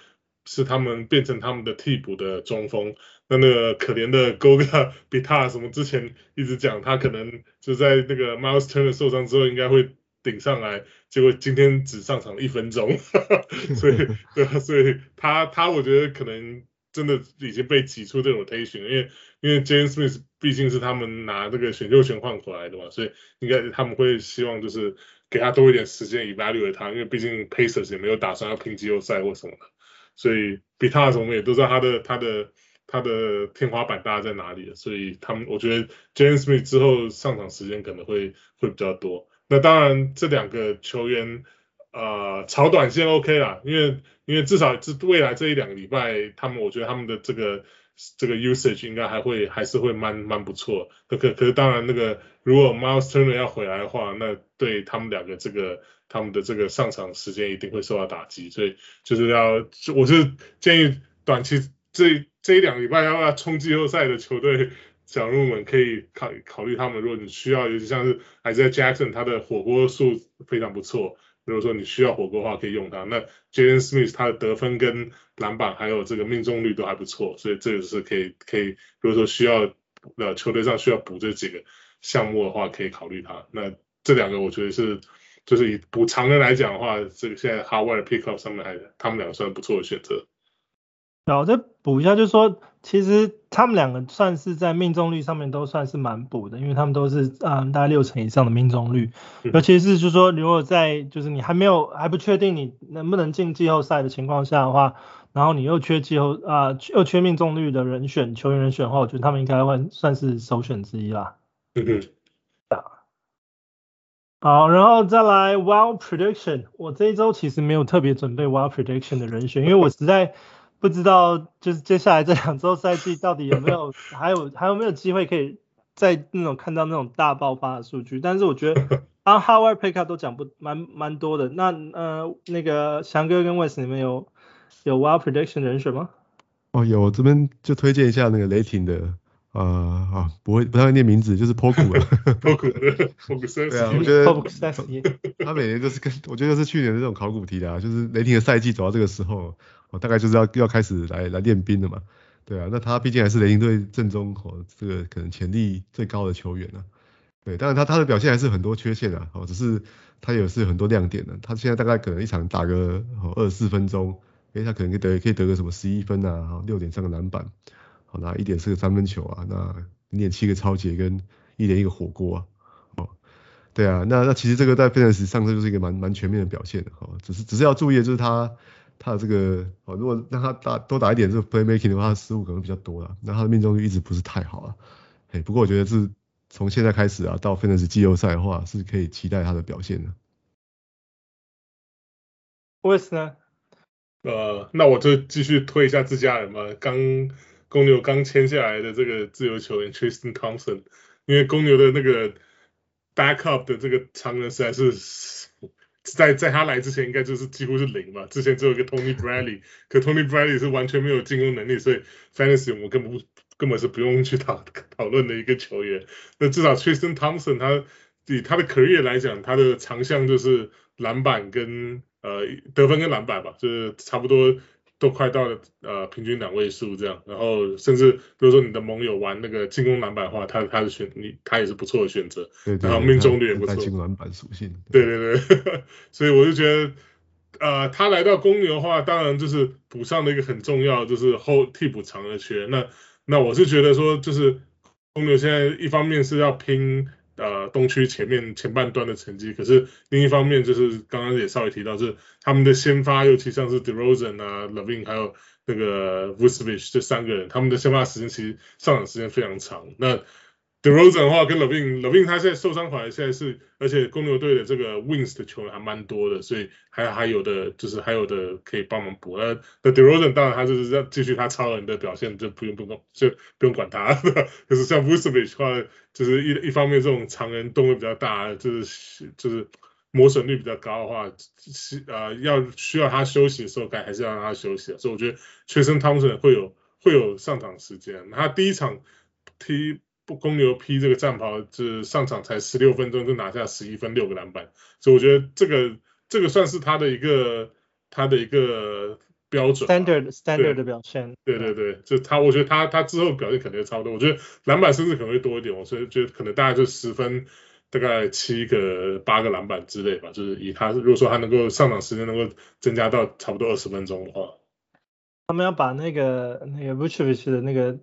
是他们变成他们的替补的中锋，那那个可怜的 Goga Bitadze 什么之前一直讲他可能就在那个 Miles Turner 受伤之后应该会顶上来，结果今天只上场了一分钟，所以 对，所以他他我觉得可能。真的已经被挤出这种 rotation，因为因为 James Smith 毕竟是他们拿这个选秀权换回来的嘛，所以应该他们会希望就是给他多一点时间 evaluate 他，因为毕竟 Pacers 也没有打算要拼季后赛或什么的，所以 Bitas 我们也都知道他的他的他的天花板大概在哪里，所以他们我觉得 Jalen Smith 之后上场时间可能会会比较多。那当然这两个球员。呃，炒短线 OK 啦，因为因为至少这未来这一两个礼拜，他们我觉得他们的这个这个 usage 应该还会还是会蛮蛮不错。可可可是当然那个如果 Miles Turner 要回来的话，那对他们两个这个他们的这个上场时间一定会受到打击，所以就是要我是建议短期这这一两个礼拜要不要冲季后赛的球队想入门可以考考虑他们，如果你需要，尤其像是 Isaiah Jackson 他的火锅数非常不错。如果说你需要火锅的话，可以用它。那 Jalen Smith 他的得分跟篮板还有这个命中率都还不错，所以这个是可以可以。如果说需要呃球队上需要补这几个项目的话，可以考虑他。那这两个我觉得是就是以补长人来讲的话，这个现在 Howard Pickup 上面还他们两个算不错的选择。然后再补一下，就是说，其实他们两个算是在命中率上面都算是蛮补的，因为他们都是嗯大概六成以上的命中率，尤其是就是说，如果在就是你还没有还不确定你能不能进季后赛的情况下的话，然后你又缺季后啊、呃、又缺命中率的人选球员人选的话，我觉得他们应该会算是首选之一啦。嗯嗯。好，然后再来 Wild Prediction，我这一周其实没有特别准备 Wild Prediction 的人选，因为我实在。不知道就是接下来这两周赛季到底有没有还有还有没有机会可以在那种看到那种大爆发的数据？但是我觉得 刚 Howard Pickup 都讲不蛮蛮多的。那呃那个翔哥跟 Wes 你们有有 Wild Prediction 人选吗？哦有，我这边就推荐一下那个雷霆的呃啊不会不太会念名字，就是 Poku 了。Poku Poku 对啊，我觉得他每年都是跟我觉得是去年的这种考古题的啊，就是雷霆的赛季走到这个时候。哦，大概就是要要开始来来练兵了嘛，对啊，那他毕竟还是雷霆队正中哦，这个可能潜力最高的球员啊，对，当然他他的表现还是很多缺陷啊，哦，只是他也是很多亮点的，他现在大概可能一场打个哦二十四分钟，诶，他可能可以得可以得个什么十一分啊，六点三个篮板，好，那一点四个三分球啊，那零点七个抄截跟一点一个火锅啊，哦，对啊，那那其实这个在 Fantasy 上这就是一个蛮蛮全面的表现的，哦，只是只是要注意的就是他。他的这个哦，如果让他打多打一点这个 playmaking 的话，他失误可能比较多了。那他的命中率一直不是太好啊。哎，不过我觉得是从现在开始啊，到 Fantasy 季后赛的话，是可以期待他的表现的。为什么？呃，那我就继续推一下自家人嘛。刚公牛刚签下来的这个自由球员 Tristan Thompson，因为公牛的那个 backup 的这个长人实在是。在在他来之前，应该就是几乎是零嘛。之前只有一个 Tony Bradley，可 Tony Bradley 是完全没有进攻能力，所以 Fantasy 我们根本根本是不用去讨讨论的一个球员。那至少 Tristan Thompson 他以他的 career 来讲，他的长项就是篮板跟呃得分跟篮板吧，就是差不多。都快到了呃平均两位数这样，然后甚至比如说你的盟友玩那个进攻篮板的话，他他的选你他也是不错的选择，对对对，然后命中率也不错，进攻篮板属性，对对对，所以我就觉得呃他来到公牛的话，当然就是补上了一个很重要就是后替补长的缺，那那我是觉得说就是公牛现在一方面是要拼。呃，东区前面前半段的成绩，可是另一方面就是刚刚也稍微提到，是他们的先发，尤其像是 DeRozan 啊、Levine，还有那个 Vucevic 这三个人，他们的先发时间其实上场时间非常长。那 DeRozan 的话跟 Lavin，Lavin 他现在受伤回来，现在是，而且公牛队的这个 Wings 的球员还蛮多的，所以还还有的就是还有的可以帮忙补。那那 DeRozan 当然他就是要继续他超人的表现，就不用不用就不用管他。可是像 Vucevic 的话，就是一一方面这种长人动作比较大，就是就是磨损率比较高的话，是呃要需要他休息的时候，该还是要让他休息。所以我觉得 Tristan Thompson 会有会有上场时间。他第一场踢。公牛披这个战袍，就是上场才十六分钟就拿下十一分六个篮板，所以我觉得这个这个算是他的一个他的一个标准，standard standard 的表现。对对对，就他，我觉得他他之后表现肯定差不多。我觉得篮板甚至可能会多一点，我所以觉得可能大概就十分，大概七个八个篮板之类吧。就是以他如果说他能够上场时间能够增加到差不多二十分钟的话。他们要把那个那个 Vucevic 的那个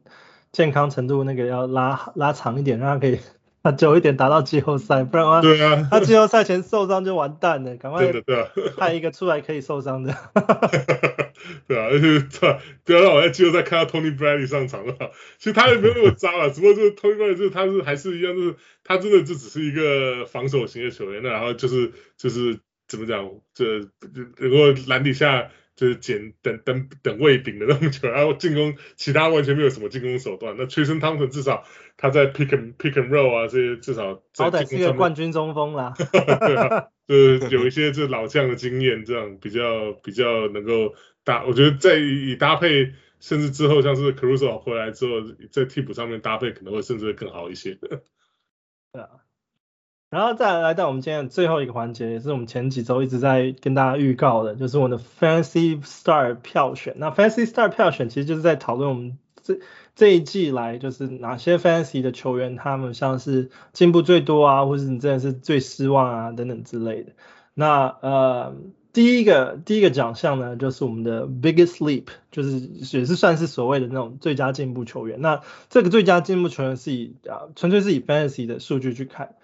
健康程度那个要拉拉长一点，让他可以。他久一点打到季后赛，不然的话，对啊，他季后赛前受伤就完蛋了，赶快对啊，派一个出来可以受伤的。对啊，就是不要让我在季后赛看到 Tony Bradley 上场了。其实他也没有那么渣了，只不过就是 Tony Bradley 就是他是还是一样，就是他真的就只是一个防守型的球员，那然后就是就是怎么讲，这如果篮底下。就是捡等等等位饼的那种球，然后进攻其他完全没有什么进攻手段。那 Tristan Thompson 至少他在 pick and pick and roll 啊这些至少好歹是个冠军中锋啦。对啊，就是有一些这老将的经验，这样比较比较能够搭。我觉得在以搭配，甚至之后像是 Caruso 回来之后，在替补上面搭配可能会甚至会更好一些。对啊。然后再来到我们今天的最后一个环节，也是我们前几周一直在跟大家预告的，就是我们的 Fancy Star 票选。那 Fancy Star 票选其实就是在讨论我们这这一季来就是哪些 Fancy 的球员，他们像是进步最多啊，或是你真的是最失望啊等等之类的。那呃第一个第一个奖项呢，就是我们的 Biggest Leap，就是也是算是所谓的那种最佳进步球员。那这个最佳进步球员是以啊纯粹是以 Fancy 的数据去看。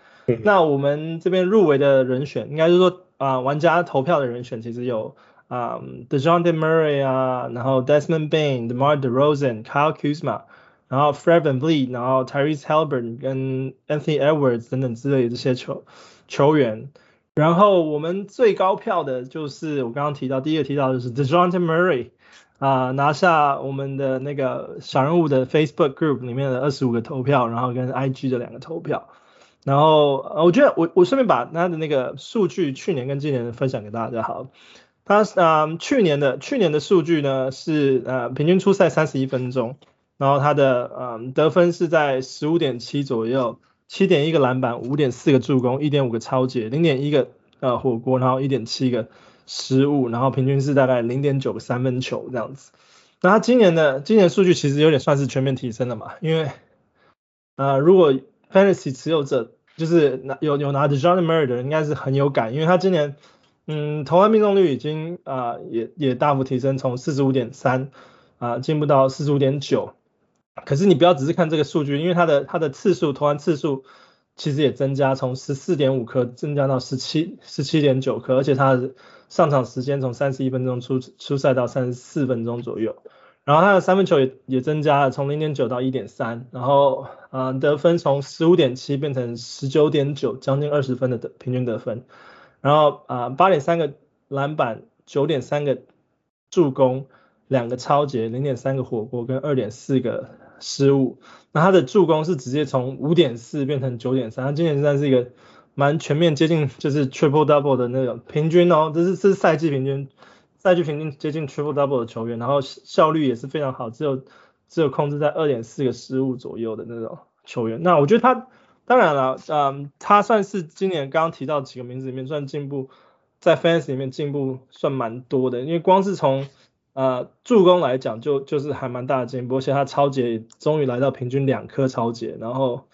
那我们这边入围的人选，应该就是说啊、玩家投票的人选其实有啊、呃、，Dejounte Murray 啊，然后 Desmond Bane、DeMar DeRozan、Kyle Kuzma，然后 Fred VanVleet，然后 Tyrese Haliburton 跟 Anthony Edwards 等等之类的这些球球员。然后我们最高票的就是我刚刚提到第一个提到的就是 Dejounte Murray 啊、拿下我们的那个小人物的 Facebook Group 里面的二十五个投票，然后跟 IG 的两个投票。然后，呃，我觉得我我顺便把他的那个数据，去年跟今年分享给大家好。他啊、呃，去年的去年的数据呢是呃平均出赛三十一分钟，然后他的呃得分是在十五点七左右，七点一个篮板，五点四个助攻，一点五个抄截，零点一个呃火锅，然后一点七个失误，然后平均是大概零点九个三分球这样子。那他今年的今年数据其实有点算是全面提升了嘛，因为呃如果 Fantasy 持有者就是拿有有拿 d e j o h n Murray 的人应该是很有感，因为他今年嗯投篮命中率已经啊、也也大幅提升，从四十五点三啊进步到四十五点九。可是你不要只是看这个数据，因为他的他的次数投篮次数其实也增加，从十四点五颗增加到十七十七点九颗，而且他的上场时间从三十一分钟出出赛到三十四分钟左右。然后他的三分球也也增加了，从零点九到一点三，然后啊、得分从十五点七变成十九点九，将近二十分的得平均得分，然后啊八点三个篮板，九点三个助攻，两个抄截，零点三个火锅跟二点四个失误，那他的助攻是直接从五点四变成九点三，他今年算是一个蛮全面接近就是 triple double 的那种平均哦，这是这是赛季平均。赛季平均接近 triple double 的球员，然后效率也是非常好，只有只有控制在二点四个失误左右的那种球员。那我觉得他当然了，嗯，他算是今年刚刚提到几个名字里面算进步，在 fans 里面进步算蛮多的，因为光是从呃助攻来讲就就是还蛮大的进步，而且他抄截终于来到平均两颗抄截，然后、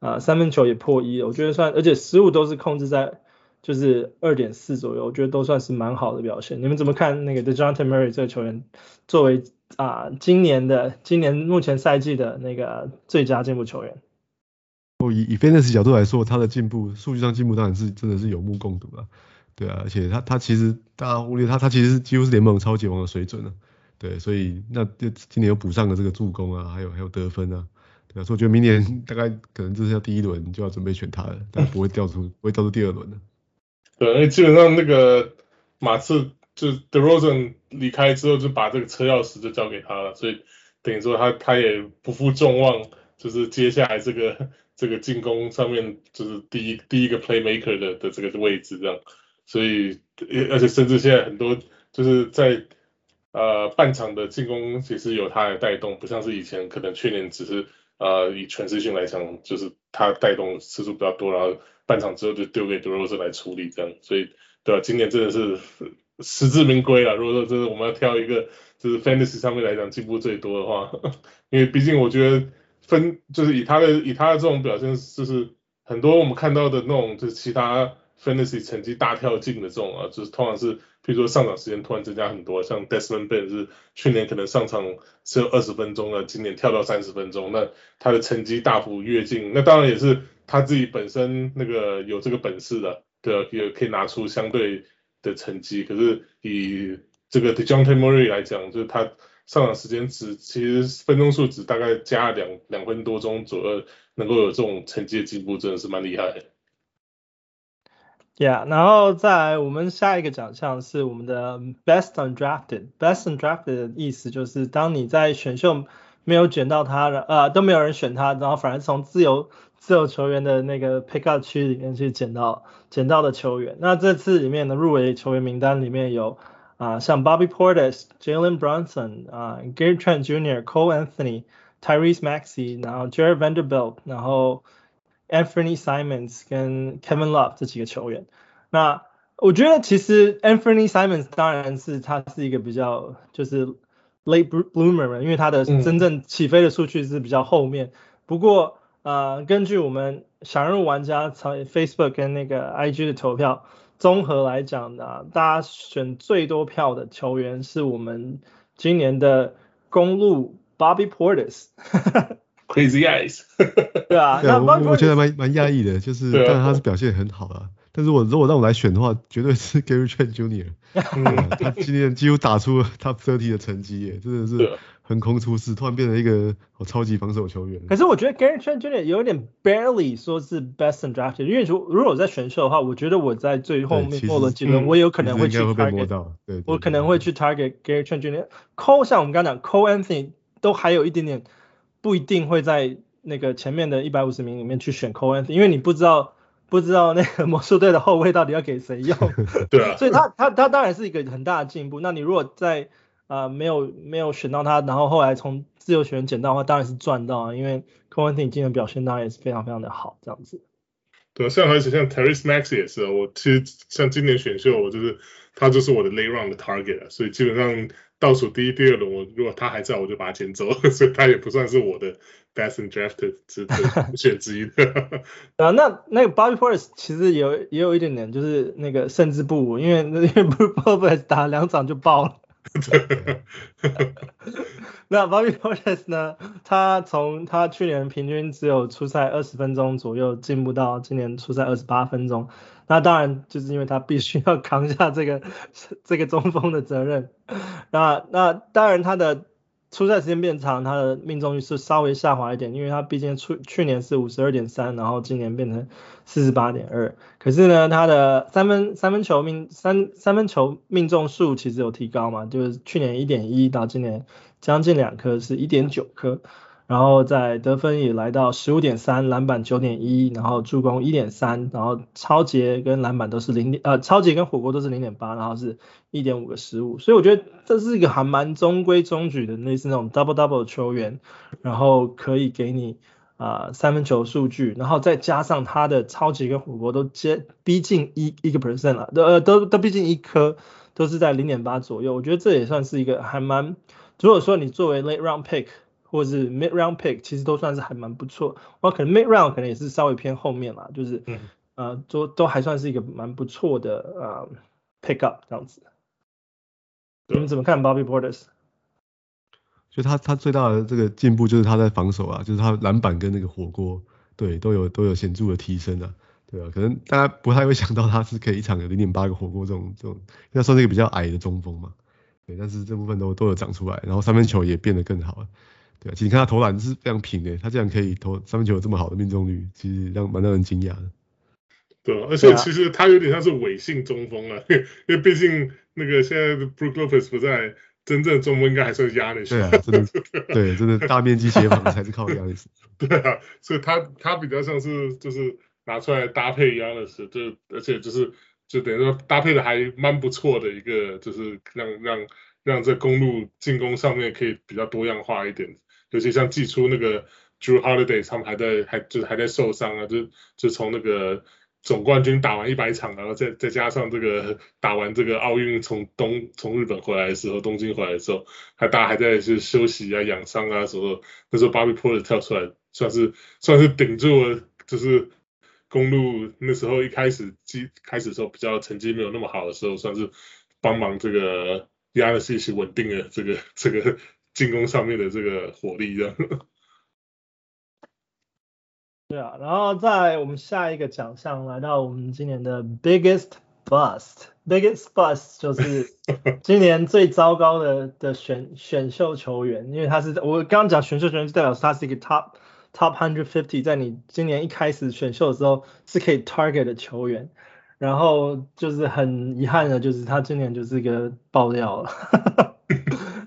呃、三分球也破一，我觉得算，而且失误都是控制在。就是二点四左右，我觉得都算是蛮好的表现。你们怎么看那个 Dejounte Murray 这个球员作为啊、今年的今年目前赛季的那个最佳进步球员？哦，以以 Fantasy 角度来说，他的进步数据上进步当然是真的是有目共睹了。对啊，而且他他其实大家忽略他他其实几乎是联盟超级王的水准了。对，所以那就今年有补上了这个助攻啊，还有还有得分啊。对啊，所以我觉得明年大概可能就是要第一轮就要准备选他了，但不会掉出不会掉出第二轮的。对，因为基本上那个马刺就 DeRozan 离开之后，就把这个车钥匙就交给他了，所以等于说他他也不负众望，就是接下来这个这个进攻上面就是第一第一个 playmaker 的的这个位置这样，所以而且甚至现在很多就是在呃半场的进攻其实有他的带动，不像是以前可能去年只是呃以全世性来讲，就是他带动次数比较多，然后。半场之后就丢给德罗赞来处理这样，所以对吧？今年真的是实至名归了。如果说真的我们要挑一个，就是 fantasy 上面来讲进步最多的话，因为毕竟我觉得分就是以他的以他的这种表现，就是很多我们看到的那种就是其他 fantasy 成绩大跳进的这种啊，就是通常是比如说上场时间突然增加很多，像 Desmond Bane 是去年可能上场只有二十分钟了，今年跳到三十分钟，那他的成绩大幅跃进，那当然也是他自己本身那个有这个本事的，对，也可以拿出相对的成绩。可是以这个 Dejounte Murray 来讲，就是他上场时间只其实分钟数只大概加两两分多钟左右，能够有这种成绩的进步，真的是蛮厉害的。Yeah，然后再来我们下一个奖项是我们的 Best Undrafted。Best Undrafted 的意思就是当你在选秀没有选到他的，呃，都没有人选他，然后反而从自由自由球员的那个 Pickup 区里面去捡到捡到的球员。那这次里面的入围球员名单里面有啊、像 Bobby Portis、Jalen Brunson 啊、Gary Trent Jr.、Cole Anthony、Tyrese Maxey，然后 Jared Vanderbilt，然后 Anthony Simons 跟 Kevin Love 这几个球员，那我觉得其实 Anthony Simons 当然是他是一个比较就是 late bloomer，因为他的真正起飞的数据是比较后面。嗯、不过呃，根据我们想入玩家从 Facebook 跟那个 IG 的投票综合来讲呢，大家选最多票的球员是我们今年的公路 Bobby Portis。Crazy eyes，对啊，我我觉得蛮蛮讶异的，就是当然他是表现很好啊，但是我如果让我来选的话，绝对是 Gary Trent Jr.，他今年几乎打出 Top 30的成绩耶，真的是横空出世，突然变成一个超级防守球员。可是我觉得 Gary Trent Jr. 有点 barely 说是 best undrafted，因为如如果我在选秀的话，我觉得我在最后面过了几轮，我有可能会去 target，我可能会去 target Gary Trent Jr. Cole 像我们刚刚讲 Cole Anthony 都还有一点点。不一定会在那个前面的一百五十名里面去选 Cole Anthony，因为你不知道不知道那个魔术队的后卫到底要给谁用。对啊。所以他他他当然是一个很大的进步。那你如果在啊、呃、没有没有选到他，然后后来从自由选捡到的话，当然是赚到啊，因为 Cole Anthony 今年表现当然也是非常非常的好，这样子。对啊，像而且像 Tyrese Maxey 也是，我其实像今年选秀，我就是他就是我的 late round 的 target，所以基本上。倒数第一、第二轮，我如果他还在，我就把他捡走，所以他也不算是我的 best undrafted 之 选之一的。啊，那那个 Bobby Portis 其实也有也有一点点，就是那个胜之不武，因为因为 Bobby 打两场就爆了。那 Bobby Portis 呢？他从他去年平均只有出赛二十分钟左右，进步到今年出赛二十八分钟。那当然就是因为他必须要扛下这个这个中锋的责任。那那当然他的出赛时间变长，他的命中率是稍微下滑一点，因为他毕竟去去年是五十二点三，然后今年变成四十八点二。可是呢，他的三分三分球命三三分球命中数其实有提高嘛，就是去年一点一到今年将近两颗是一点九颗。然后在得分也来到十五点三，篮板九点一，然后助攻一点三，然后抄截跟篮板都是零点，呃，抄截跟火锅都是零点八，然后是一点五个失误，所以我觉得这是一个还蛮中规中矩的类似那种 double double 的球员，然后可以给你啊、三分球数据，然后再加上他的抄截跟火锅都接逼近一一个 percent 了，都呃都都逼近一颗，都是在零点八左右，我觉得这也算是一个还蛮，如果说你作为 late round pick。或者是 mid round pick，其实都算是还蛮不错。我可能 mid round 可能也是稍微偏后面啦，就是，嗯、呃，都都还算是一个蛮不错的呃 pick up 这样子。你们怎么看 Bobby Portis？就他他最大的这个进步就是他在防守啊，就是他篮板跟那个火锅，对，都有都有显著的提升啊，对啊，可能大家不太会想到他是可以一场有零点八个火锅这种这种，要算是一个比较矮的中锋嘛，对，但是这部分都都有长出来，然后三分球也变得更好了。对，其实你看他投篮是非常平的，他竟然可以投三分球有这么好的命中率，其实让蛮让人惊讶的。对，而且其实他有点像是伪性中锋啊，因为毕竟那个现在的 Brook Lopez 不在，真正的中锋应该还算是 Giannis。对啊，真的，对，真的大面积协防才是靠 Giannis。对啊，所以他他比较像是就是拿出来搭配 Giannis，就而且就是就等于说搭配的还蛮不错的一个，就是让让让这公路进攻上面可以比较多样化一点。尤其像季初那个 Jrue Holiday 他们还在还就是还在受伤啊，就就从那个总冠军打完一百场，然后再再加上这个打完这个奥运从东从日本回来的时候，东京回来的时候，还大家还在是休息啊养伤啊时候，那时候 Bobby Porter 跳出来，算是算是顶住了，就是公路那时候一开始季开始的时候比较成绩没有那么好的时候，算是帮忙这个压的是一些稳定的这个这个进攻上面的这个火力这样。对啊，然后在我们下一个奖项来到我们今年的 Biggest Bust，Biggest Bust 就是 今年最糟糕的的选选秀球员，因为他是我刚刚讲选秀球员就代表他是一个 Top Top hundred fifty，在你今年一开始选秀的时候是可以 target 的球员，然后就是很遗憾的就是他今年就是一个爆料了，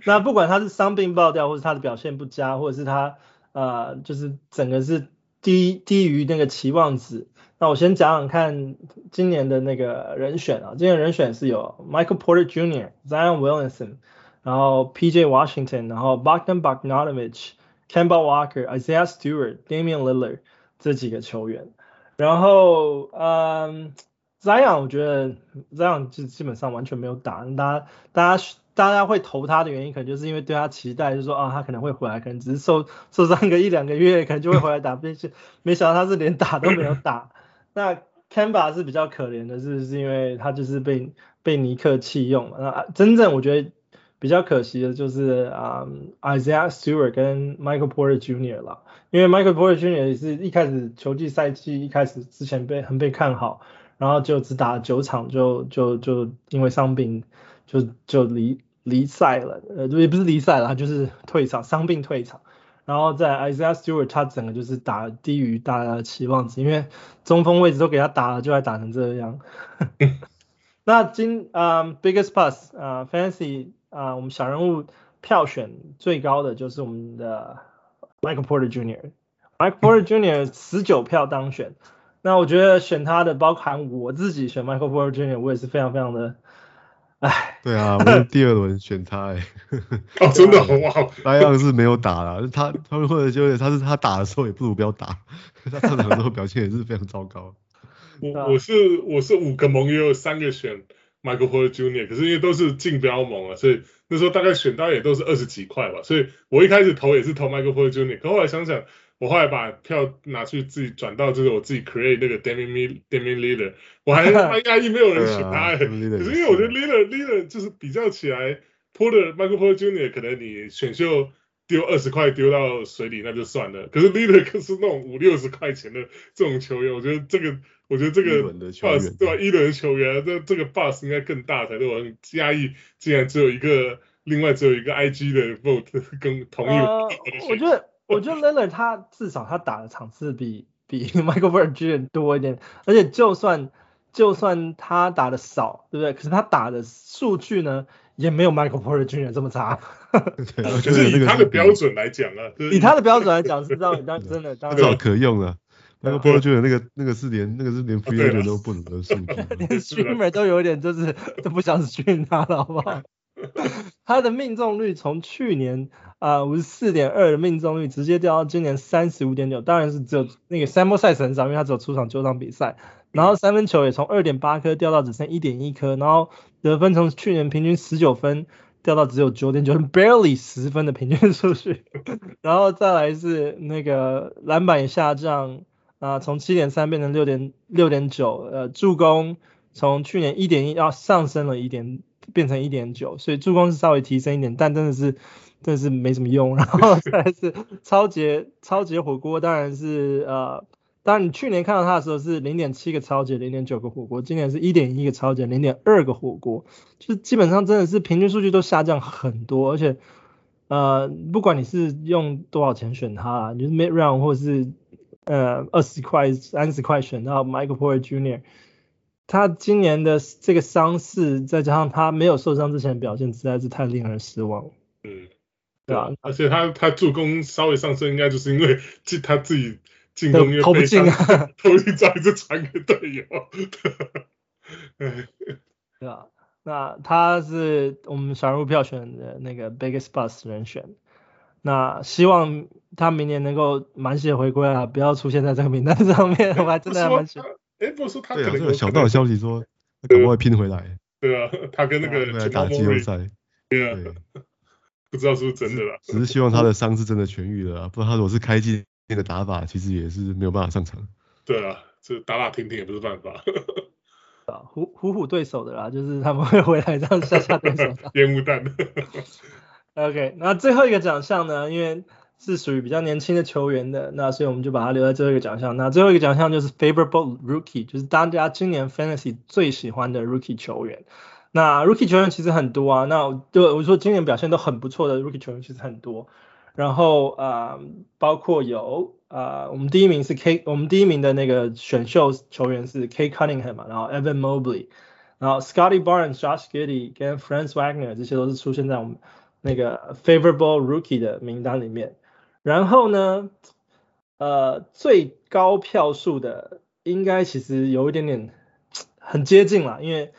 那不管他是伤病爆掉，或是他的表现不佳，或者是他呃就是整个是。低低于那个期望值。那我先讲讲看今年的那个人选啊，今年人选是有 Michael Porter Jr.、Zion Williamson，然后 P.J. Washington，然后 Bogdan Bogdanovic、Kemba Walker、Isaiah Stewart、Damian Lillard 这几个球员。然后嗯，Zion 我觉得 Zion 就基本上完全没有打，大家大家。大家会投他的原因，可能就是因为对他期待，就是说啊，他可能会回来，可能只是受受伤个一两个月，可能就会回来打。但是 没想到他是连打都没有打。那 Kemba 是比较可怜的，是是因为他就是被被尼克弃用了。那真正我觉得比较可惜的就是啊、Isaiah Stewart 跟 Michael Porter Jr. 了，因为 Michael Porter Jr. 也是一开始球季赛季一开始之前被很被看好，然后就只打了九场就就就因为伤病。就就离离赛了，呃，也不是离赛了，他就是退场，伤病退场。然后在 Isaiah Stewart，他整个就是打低于大家的期望值，因为中锋位置都给他打了，就还打成这样。那今啊、um, Biggest Pass 啊、uh, Fantasy 啊、uh, 我们小人物票选最高的就是我们的 Michael Porter Jr.，Michael Porter Jr. 十九票当选。那我觉得选他的，包含我自己选 Michael Porter Jr.，我也是非常非常的。哎，对啊，我是第二轮选他哎，哦，真的哇，那样是没有打了，他他们或者就是他是他打的时候也不如不要打，他上场的时候表现也是非常糟糕。我我是我是五个盟也有三个选 Michael Porter Jr.，可是因为都是竞标盟啊，所以那时候大概选到也都是二十几块吧，所以我一开始投也是投 Michael Porter Jr.，可后来想想。我后来把票拿去自己转到就是我自己 create 那个 Damian Damian Lillard，我还蛮压抑没有人选他、欸，可是因为我觉得 Lillard Lillard 就是比较起来，Porter Michael Porter Jr. 可能你选秀丢二十块丢到水里那就算了，可是 Leader 可是那种五六十块钱的这种球员，我觉得这个我觉得这个 bust 对吧？一轮的球员，这这个 bust 应该更大才对，我很压抑，竟然只有一个，另外只有一个 IG 的 vote 跟同意我、uh, 我觉得。我觉得 Lillard 他至少他打的场次比比 Michael Porter Jr. 多一点，而且就算就算他打的少，对不对？可是他打的数据呢，也没有 Michael Porter Jr. 这么差。对，就是以他的标准来讲啊，以他的标准来讲是这样，当真的当然可用了。Michael Porter Jr. 那个那个是连那个是连 free agent 都不能的数据，连 streamer 都有点就是都不想 stream 他了，好不好？他的命中率从去年啊五十四点二的命中率直接掉到今年三十五点九，当然是只有那个 sample size 很少，因为他只有出场九场比赛。然后三分球也从二点八颗掉到只剩一点一颗，然后得分从去年平均十九分掉到只有九点九，barely 十分的平均数据。然后再来是那个篮板也下降啊，从七点三变成六点六点九，呃，助攻从去年一点一要上升了一点。变成一点九，所以助攻是稍微提升一点，但真的是真的是没什么用。然后再来是超级超级火锅，当然是呃，当然你去年看到他的时候是零点七个超级，零点九个火锅，今年是一点一个超级，零点二个火锅，就基本上真的是平均数据都下降很多，而且呃，不管你是用多少钱选他你，就是 mid round 或者是呃二十块三十块选到 Michael Porter Jr. 他今年的这个伤势，再加上他没有受伤之前表现，实在是太令人失望。嗯，对啊，而且他他助攻稍微上升，应该就是因为进他自己进攻又投不进啊，投进再一次传给队友。对啊，那他是我们小人物票选的那个 Biggest Bust 人选。那希望他明年能够满血回归啊，不要出现在这个名单上面。我还真的还蛮喜欢。哎，不是说他可能有小道消息说，他赶快拼回来。对啊，他跟那个来打季后赛。对啊，不知道是不是真的啦。只是希望他的伤是真的痊愈了，不然他如果是开季那个打法，其实也是没有办法上场。对啊，这打打停停也不是办法。啊，唬唬唬对手的啦，就是他们会回来这样吓吓对手。烟雾弹。OK，那最后一个奖项呢，因为是属于比较年轻的球员的，那所以我们就把它留在最后一个奖项。那最后一个奖项就是 Favorable Rookie，就是大家今年 Fantasy 最喜欢的 Rookie 球员。那 Rookie 球员其实很多啊，那就我说今年表现都很不错的 Rookie 球员其实很多。然后啊、呃，包括有啊、呃，我们第一名是 K，我们第一名的那个选秀球员是 K Cunningham 嘛，然后 Evan Mobley，然后 Scotty Barnes、Josh Giddy 跟 Franz Wagner 这些都是出现在我们那个 Favorable Rookie 的名单里面。然后呢，呃，最高票数的应该其实有一点点很接近了，因为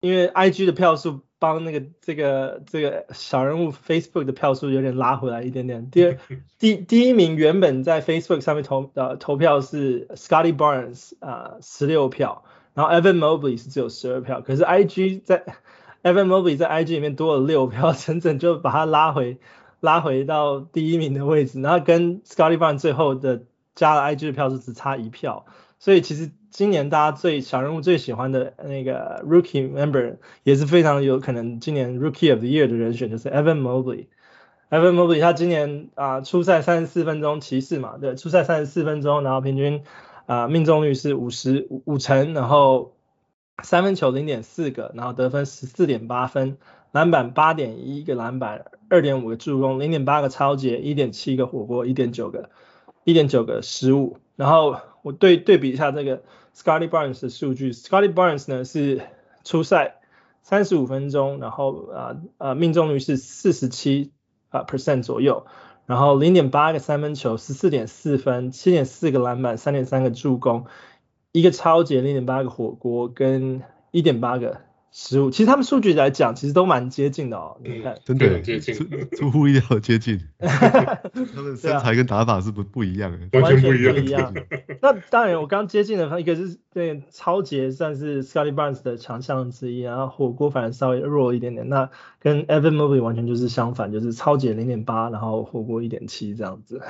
因为 IG 的票数。帮那个这个这个小人物 Facebook 的票数有点拉回来一点点。第二 第第一名原本在 Facebook 上面投呃投票是 Scottie Barnes 啊十六票，然后 Evan Mobley 是只有十二票，可是 IG 在 Evan Mobley 在 IG 里面多了六票，整整就把他拉回拉回到第一名的位置，然后跟 Scottie Barnes 最后的加了 IG 的票数只差一票，所以其实。今年大家最小人物最喜欢的那个 Rookie Member 也是非常有可能今年 Rookie of the Year 的人选，就是 Evan Mobley。Evan Mobley 他今年啊出赛三十四分钟，骑士嘛，对，出赛三十四分钟，然后平均啊命中率是五十五成，然后三分球零点四个，然后得分十四点八分，篮板八点一个篮板，二点五个助攻，零点八个超截，一点七个火锅，一点九个一点九个失误，然后我对对比一下这个。Scottie Barnes 的数据，Scottie Barnes 呢是初赛三十五分钟，然后啊啊命中率是四十七啊 percent 左右，然后零点八个三分球，十四点四分，七点四个篮板，三点三个助攻，一个超截，零点八个火锅跟一点八个。十五，其实他们数据来讲，其实都蛮接近的哦。你看，真的接近，出乎意料的接近。他们身材跟打法是不不一样的，完全不一样。一样那当然，我刚接近的，一个是对超杰算是 Scottie Barnes 的强项之一，然后火锅反而稍微弱一点点。那跟 Evan Mobley 完全就是相反，就是超杰零点八，然后火锅一点七这样子。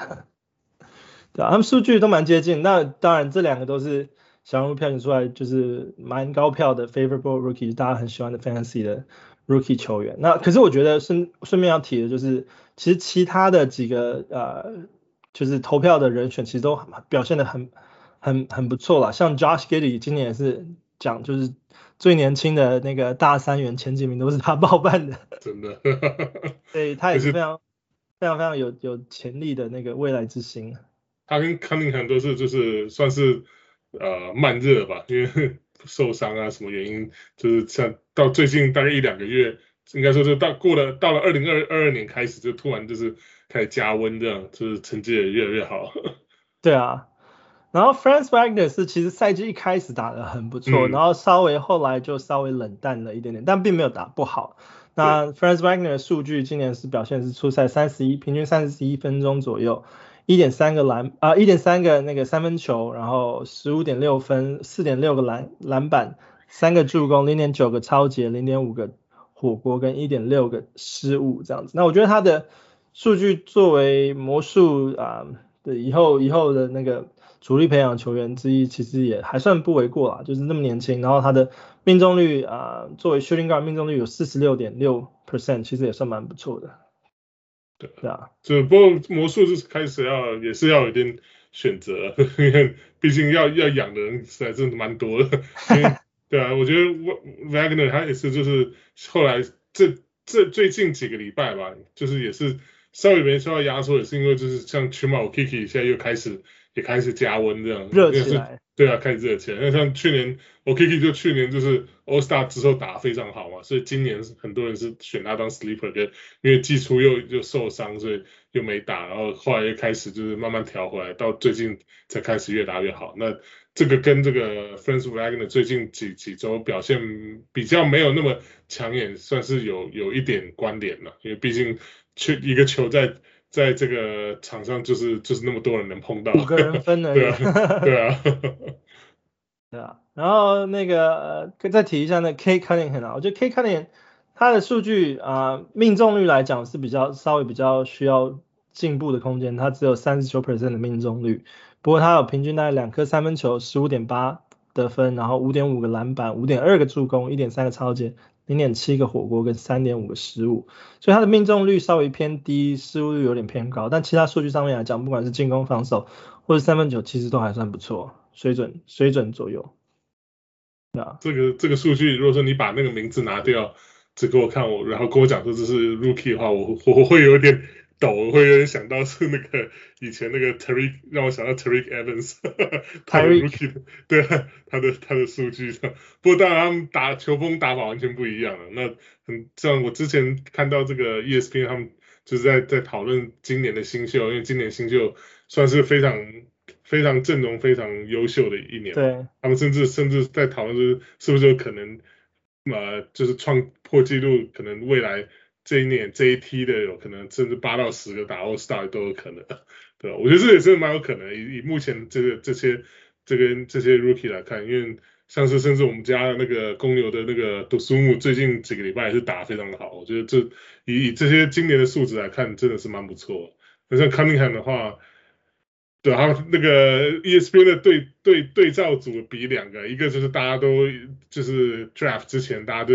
对啊，他们数据都蛮接近。那当然，这两个都是。小人物票选出来就是蛮高票的 favorable rookie，大家很喜欢的 fantasy 的 rookie 球员。那可是我觉得顺顺便要提的就是，其实其他的几个呃，就是投票的人选其实都表现的很很很不错了。像 Josh Giddey 今年也是讲就是最年轻的那个大三元前几名都是他包办的，真的。对，他也是非常非常非常有有潜力的那个未来之星。他跟都是就是算是。呃，慢热吧，因为 受伤啊，什么原因，就是像到最近大概一两个月，应该说就到过了到了二零二二年开始，就突然就是开始加温这样，就是成绩也越来越好。对啊，然后 Franz Wagner 是其实赛季一开始打的很不错，嗯、然后稍微后来就稍微冷淡了一点点，但并没有打不好。那 Franz Wagner 的数据今年是表现是出赛三十一，平均三十一分钟左右。一点三个篮啊，一点三个那个三分球，然后十五点六分，四点六个篮篮板，三个助攻，零点九个抄截，零点五个火锅跟一点六个失误这样子。那我觉得他的数据作为魔术啊的以后以后的那个主力培养球员之一，其实也还算不为过啦，就是那么年轻，然后他的命中率啊作为 shooting guard 命中率有四十六点六 percent，其实也算蛮不错的。对啊，只不过魔术就是开始要也是要有点选择，因 为毕竟要要养的人实在真的蛮多的。对啊，我觉得 Wagner 他也是就是后来这这最近几个礼拜吧，就是也是稍微没受到压缩，也是因为就是像 Chuma Okiki 现在又开始也开始加温这样，热起来。对啊，开始热起来。那像去年 Okiki 就去年就是 All Star 之后打得非常好嘛，所以今年很多人是选他当 Sleeper 的，因为季初又又受伤，所以又没打，然后后来又开始就是慢慢调回来，到最近才开始越打越好。那这个跟这个 Franz Wagner 最近几几周表现比较没有那么抢眼，算是有有一点关联了，因为毕竟去一个球在。在这个场上就是就是那么多人能碰到，五个人分而已。对啊，对啊，对啊。然后那个呃，再提一下那 Cade Cunningham 啊，我觉得 Cade Cunningham 他的数据啊、呃，命中率来讲是比较稍微比较需要进步的空间，他只有三十九 percent 的命中率，不过他有平均大概两颗三分球，十五点八得分，然后五点五个篮板，五点二个助攻，一点三个超截，零点七个火锅跟三点五个失误，所以他的命中率稍微偏低，失误率有点偏高，但其他数据上面来讲，不管是进攻、防守或者三分球，其实都还算不错，水准水准左右。那，这个这个数据，如果说你把那个名字拿掉，只给我看我，然后跟我讲说这是 rookie 的话，我 我会有点抖，我会有点想到是那个以前那个 Tariq，让我想到 Tariq Evans，他的 rookie，对啊，他的他的数据，不过当然他们打球风打法完全不一样了。那很像我之前看到这个 ESPN 他们就是在在讨论今年的新秀，因为今年新秀算是非常。非常阵容非常优秀的一年，对，他们甚至甚至在讨论是是不是有可能，呃，就是创破纪录，可能未来这一年这一梯的有可能甚至八到十个打 All Star 都有可能，对吧？我觉得这也是蛮有可能，以以目前这个这些这个这些 Rookie 来看，因为像是甚至我们家的那个公牛的那个杜苏木最近几个礼拜也是打得非常的好，我觉得这以以这些今年的数值来看，真的是蛮不错。那像 Cunningham 的话。对，然后那个 ESPN 的对对对照组比两个，一个就是大家都就是 draft 之前大家都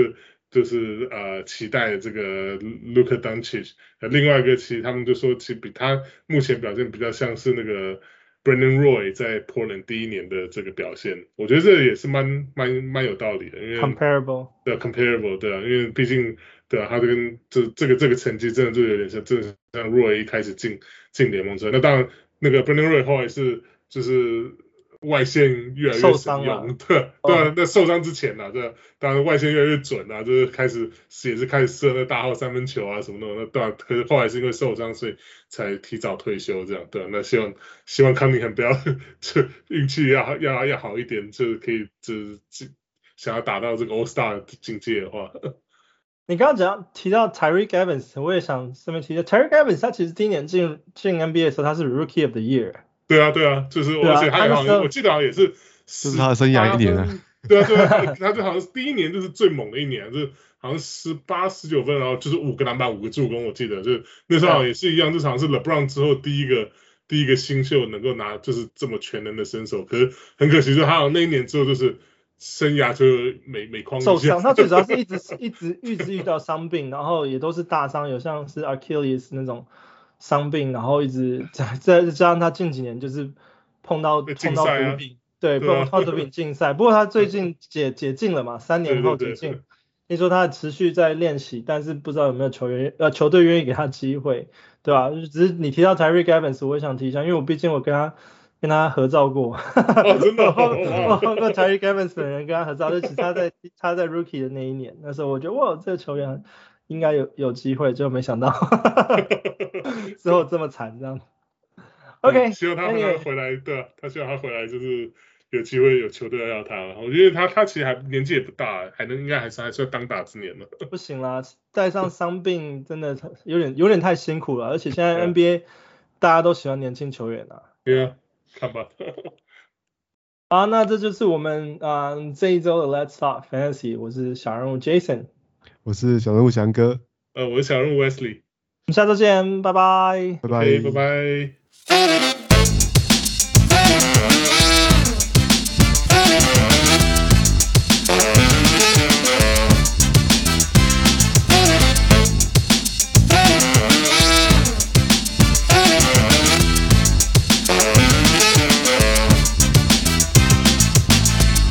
就是呃期待的这个 Luka Doncic，另外一个其实他们就说其实比他目前表现比较像是那个 Brandon Roy 在 Portland 第一年的这个表现，我觉得这也是蛮蛮蛮有道理的，因为 comparable 对 comparable 对啊，因为毕竟对啊，他这跟这这个这个成绩真的就有点像，真的像 Roy 一开始进进联盟之后，那当然。那个 Brandon Roy 后来是就是外线越来越神勇，对对、哦，那受伤之前呢、啊，这当然外线越来越准啊，就是开始也是开始射那大号三分球啊什么的，那当然可是后来是因为受伤，所以才提早退休这样，对，那希望希望康宁汉不要这运气要要要好一点，就是可以就是想要达到这个 All Star 的境界的话。你刚刚讲提到 Tyreke Evans，我也想顺便提一下 Tyreke Evans，他其实第一年进进 NBA 的时候，他是 Rookie of the Year。对啊，对啊，就是而且他好像我记得好像也是，是他的生涯一年啊。对啊，对啊，他就好像是第一年就是最猛的一年，就是好像十八十九分，然后就是五个篮板五个助攻，我记得就是那时候好像也是一样，就好像是 LeBron 之后第一个第一个新秀能够拿就是这么全能的身手，可是很可惜，就他好像那一年之后就是。生涯就每每况受伤，他最主要是一直一直一直遇到伤病，然后也都是大伤，有像是 Achilles 那种伤病，然后一直 再再加上他近几年就是碰到、啊、碰到毒品，对，碰到毒品禁赛。不过他最近 解解禁了嘛，三年后解禁。听说他持续在练习，但是不知道有没有球员呃球队愿意给他机会，对吧、啊？只是你提到 Tyreke Evans，我也想提一下，因为我毕竟我跟他。跟他合照过，哦、真的，我碰过 Tyreke Evans 的人跟他合照，就其实他在他在 Rookie 的那一年，那时候我觉得哇，这个球员应该有有机会，就没想到 之后这么惨这样。OK，希望他回回来，对啊，他希望他回来就是有机会有球队要要他，我觉得他他其实还年纪也不大，还能应该还是还算当打之年了。不行啦，带上伤病真的有点有点太辛苦了，而且现在 NBA 大家都喜欢年轻球员啊。对啊。看吧，好，那这就是我们啊、呃、这一周的 Let's Talk Fantasy，我是小人物 Jason，我是小人物翔哥，呃，我是小人物 Wesley，我们下周见，拜拜，拜拜，拜拜。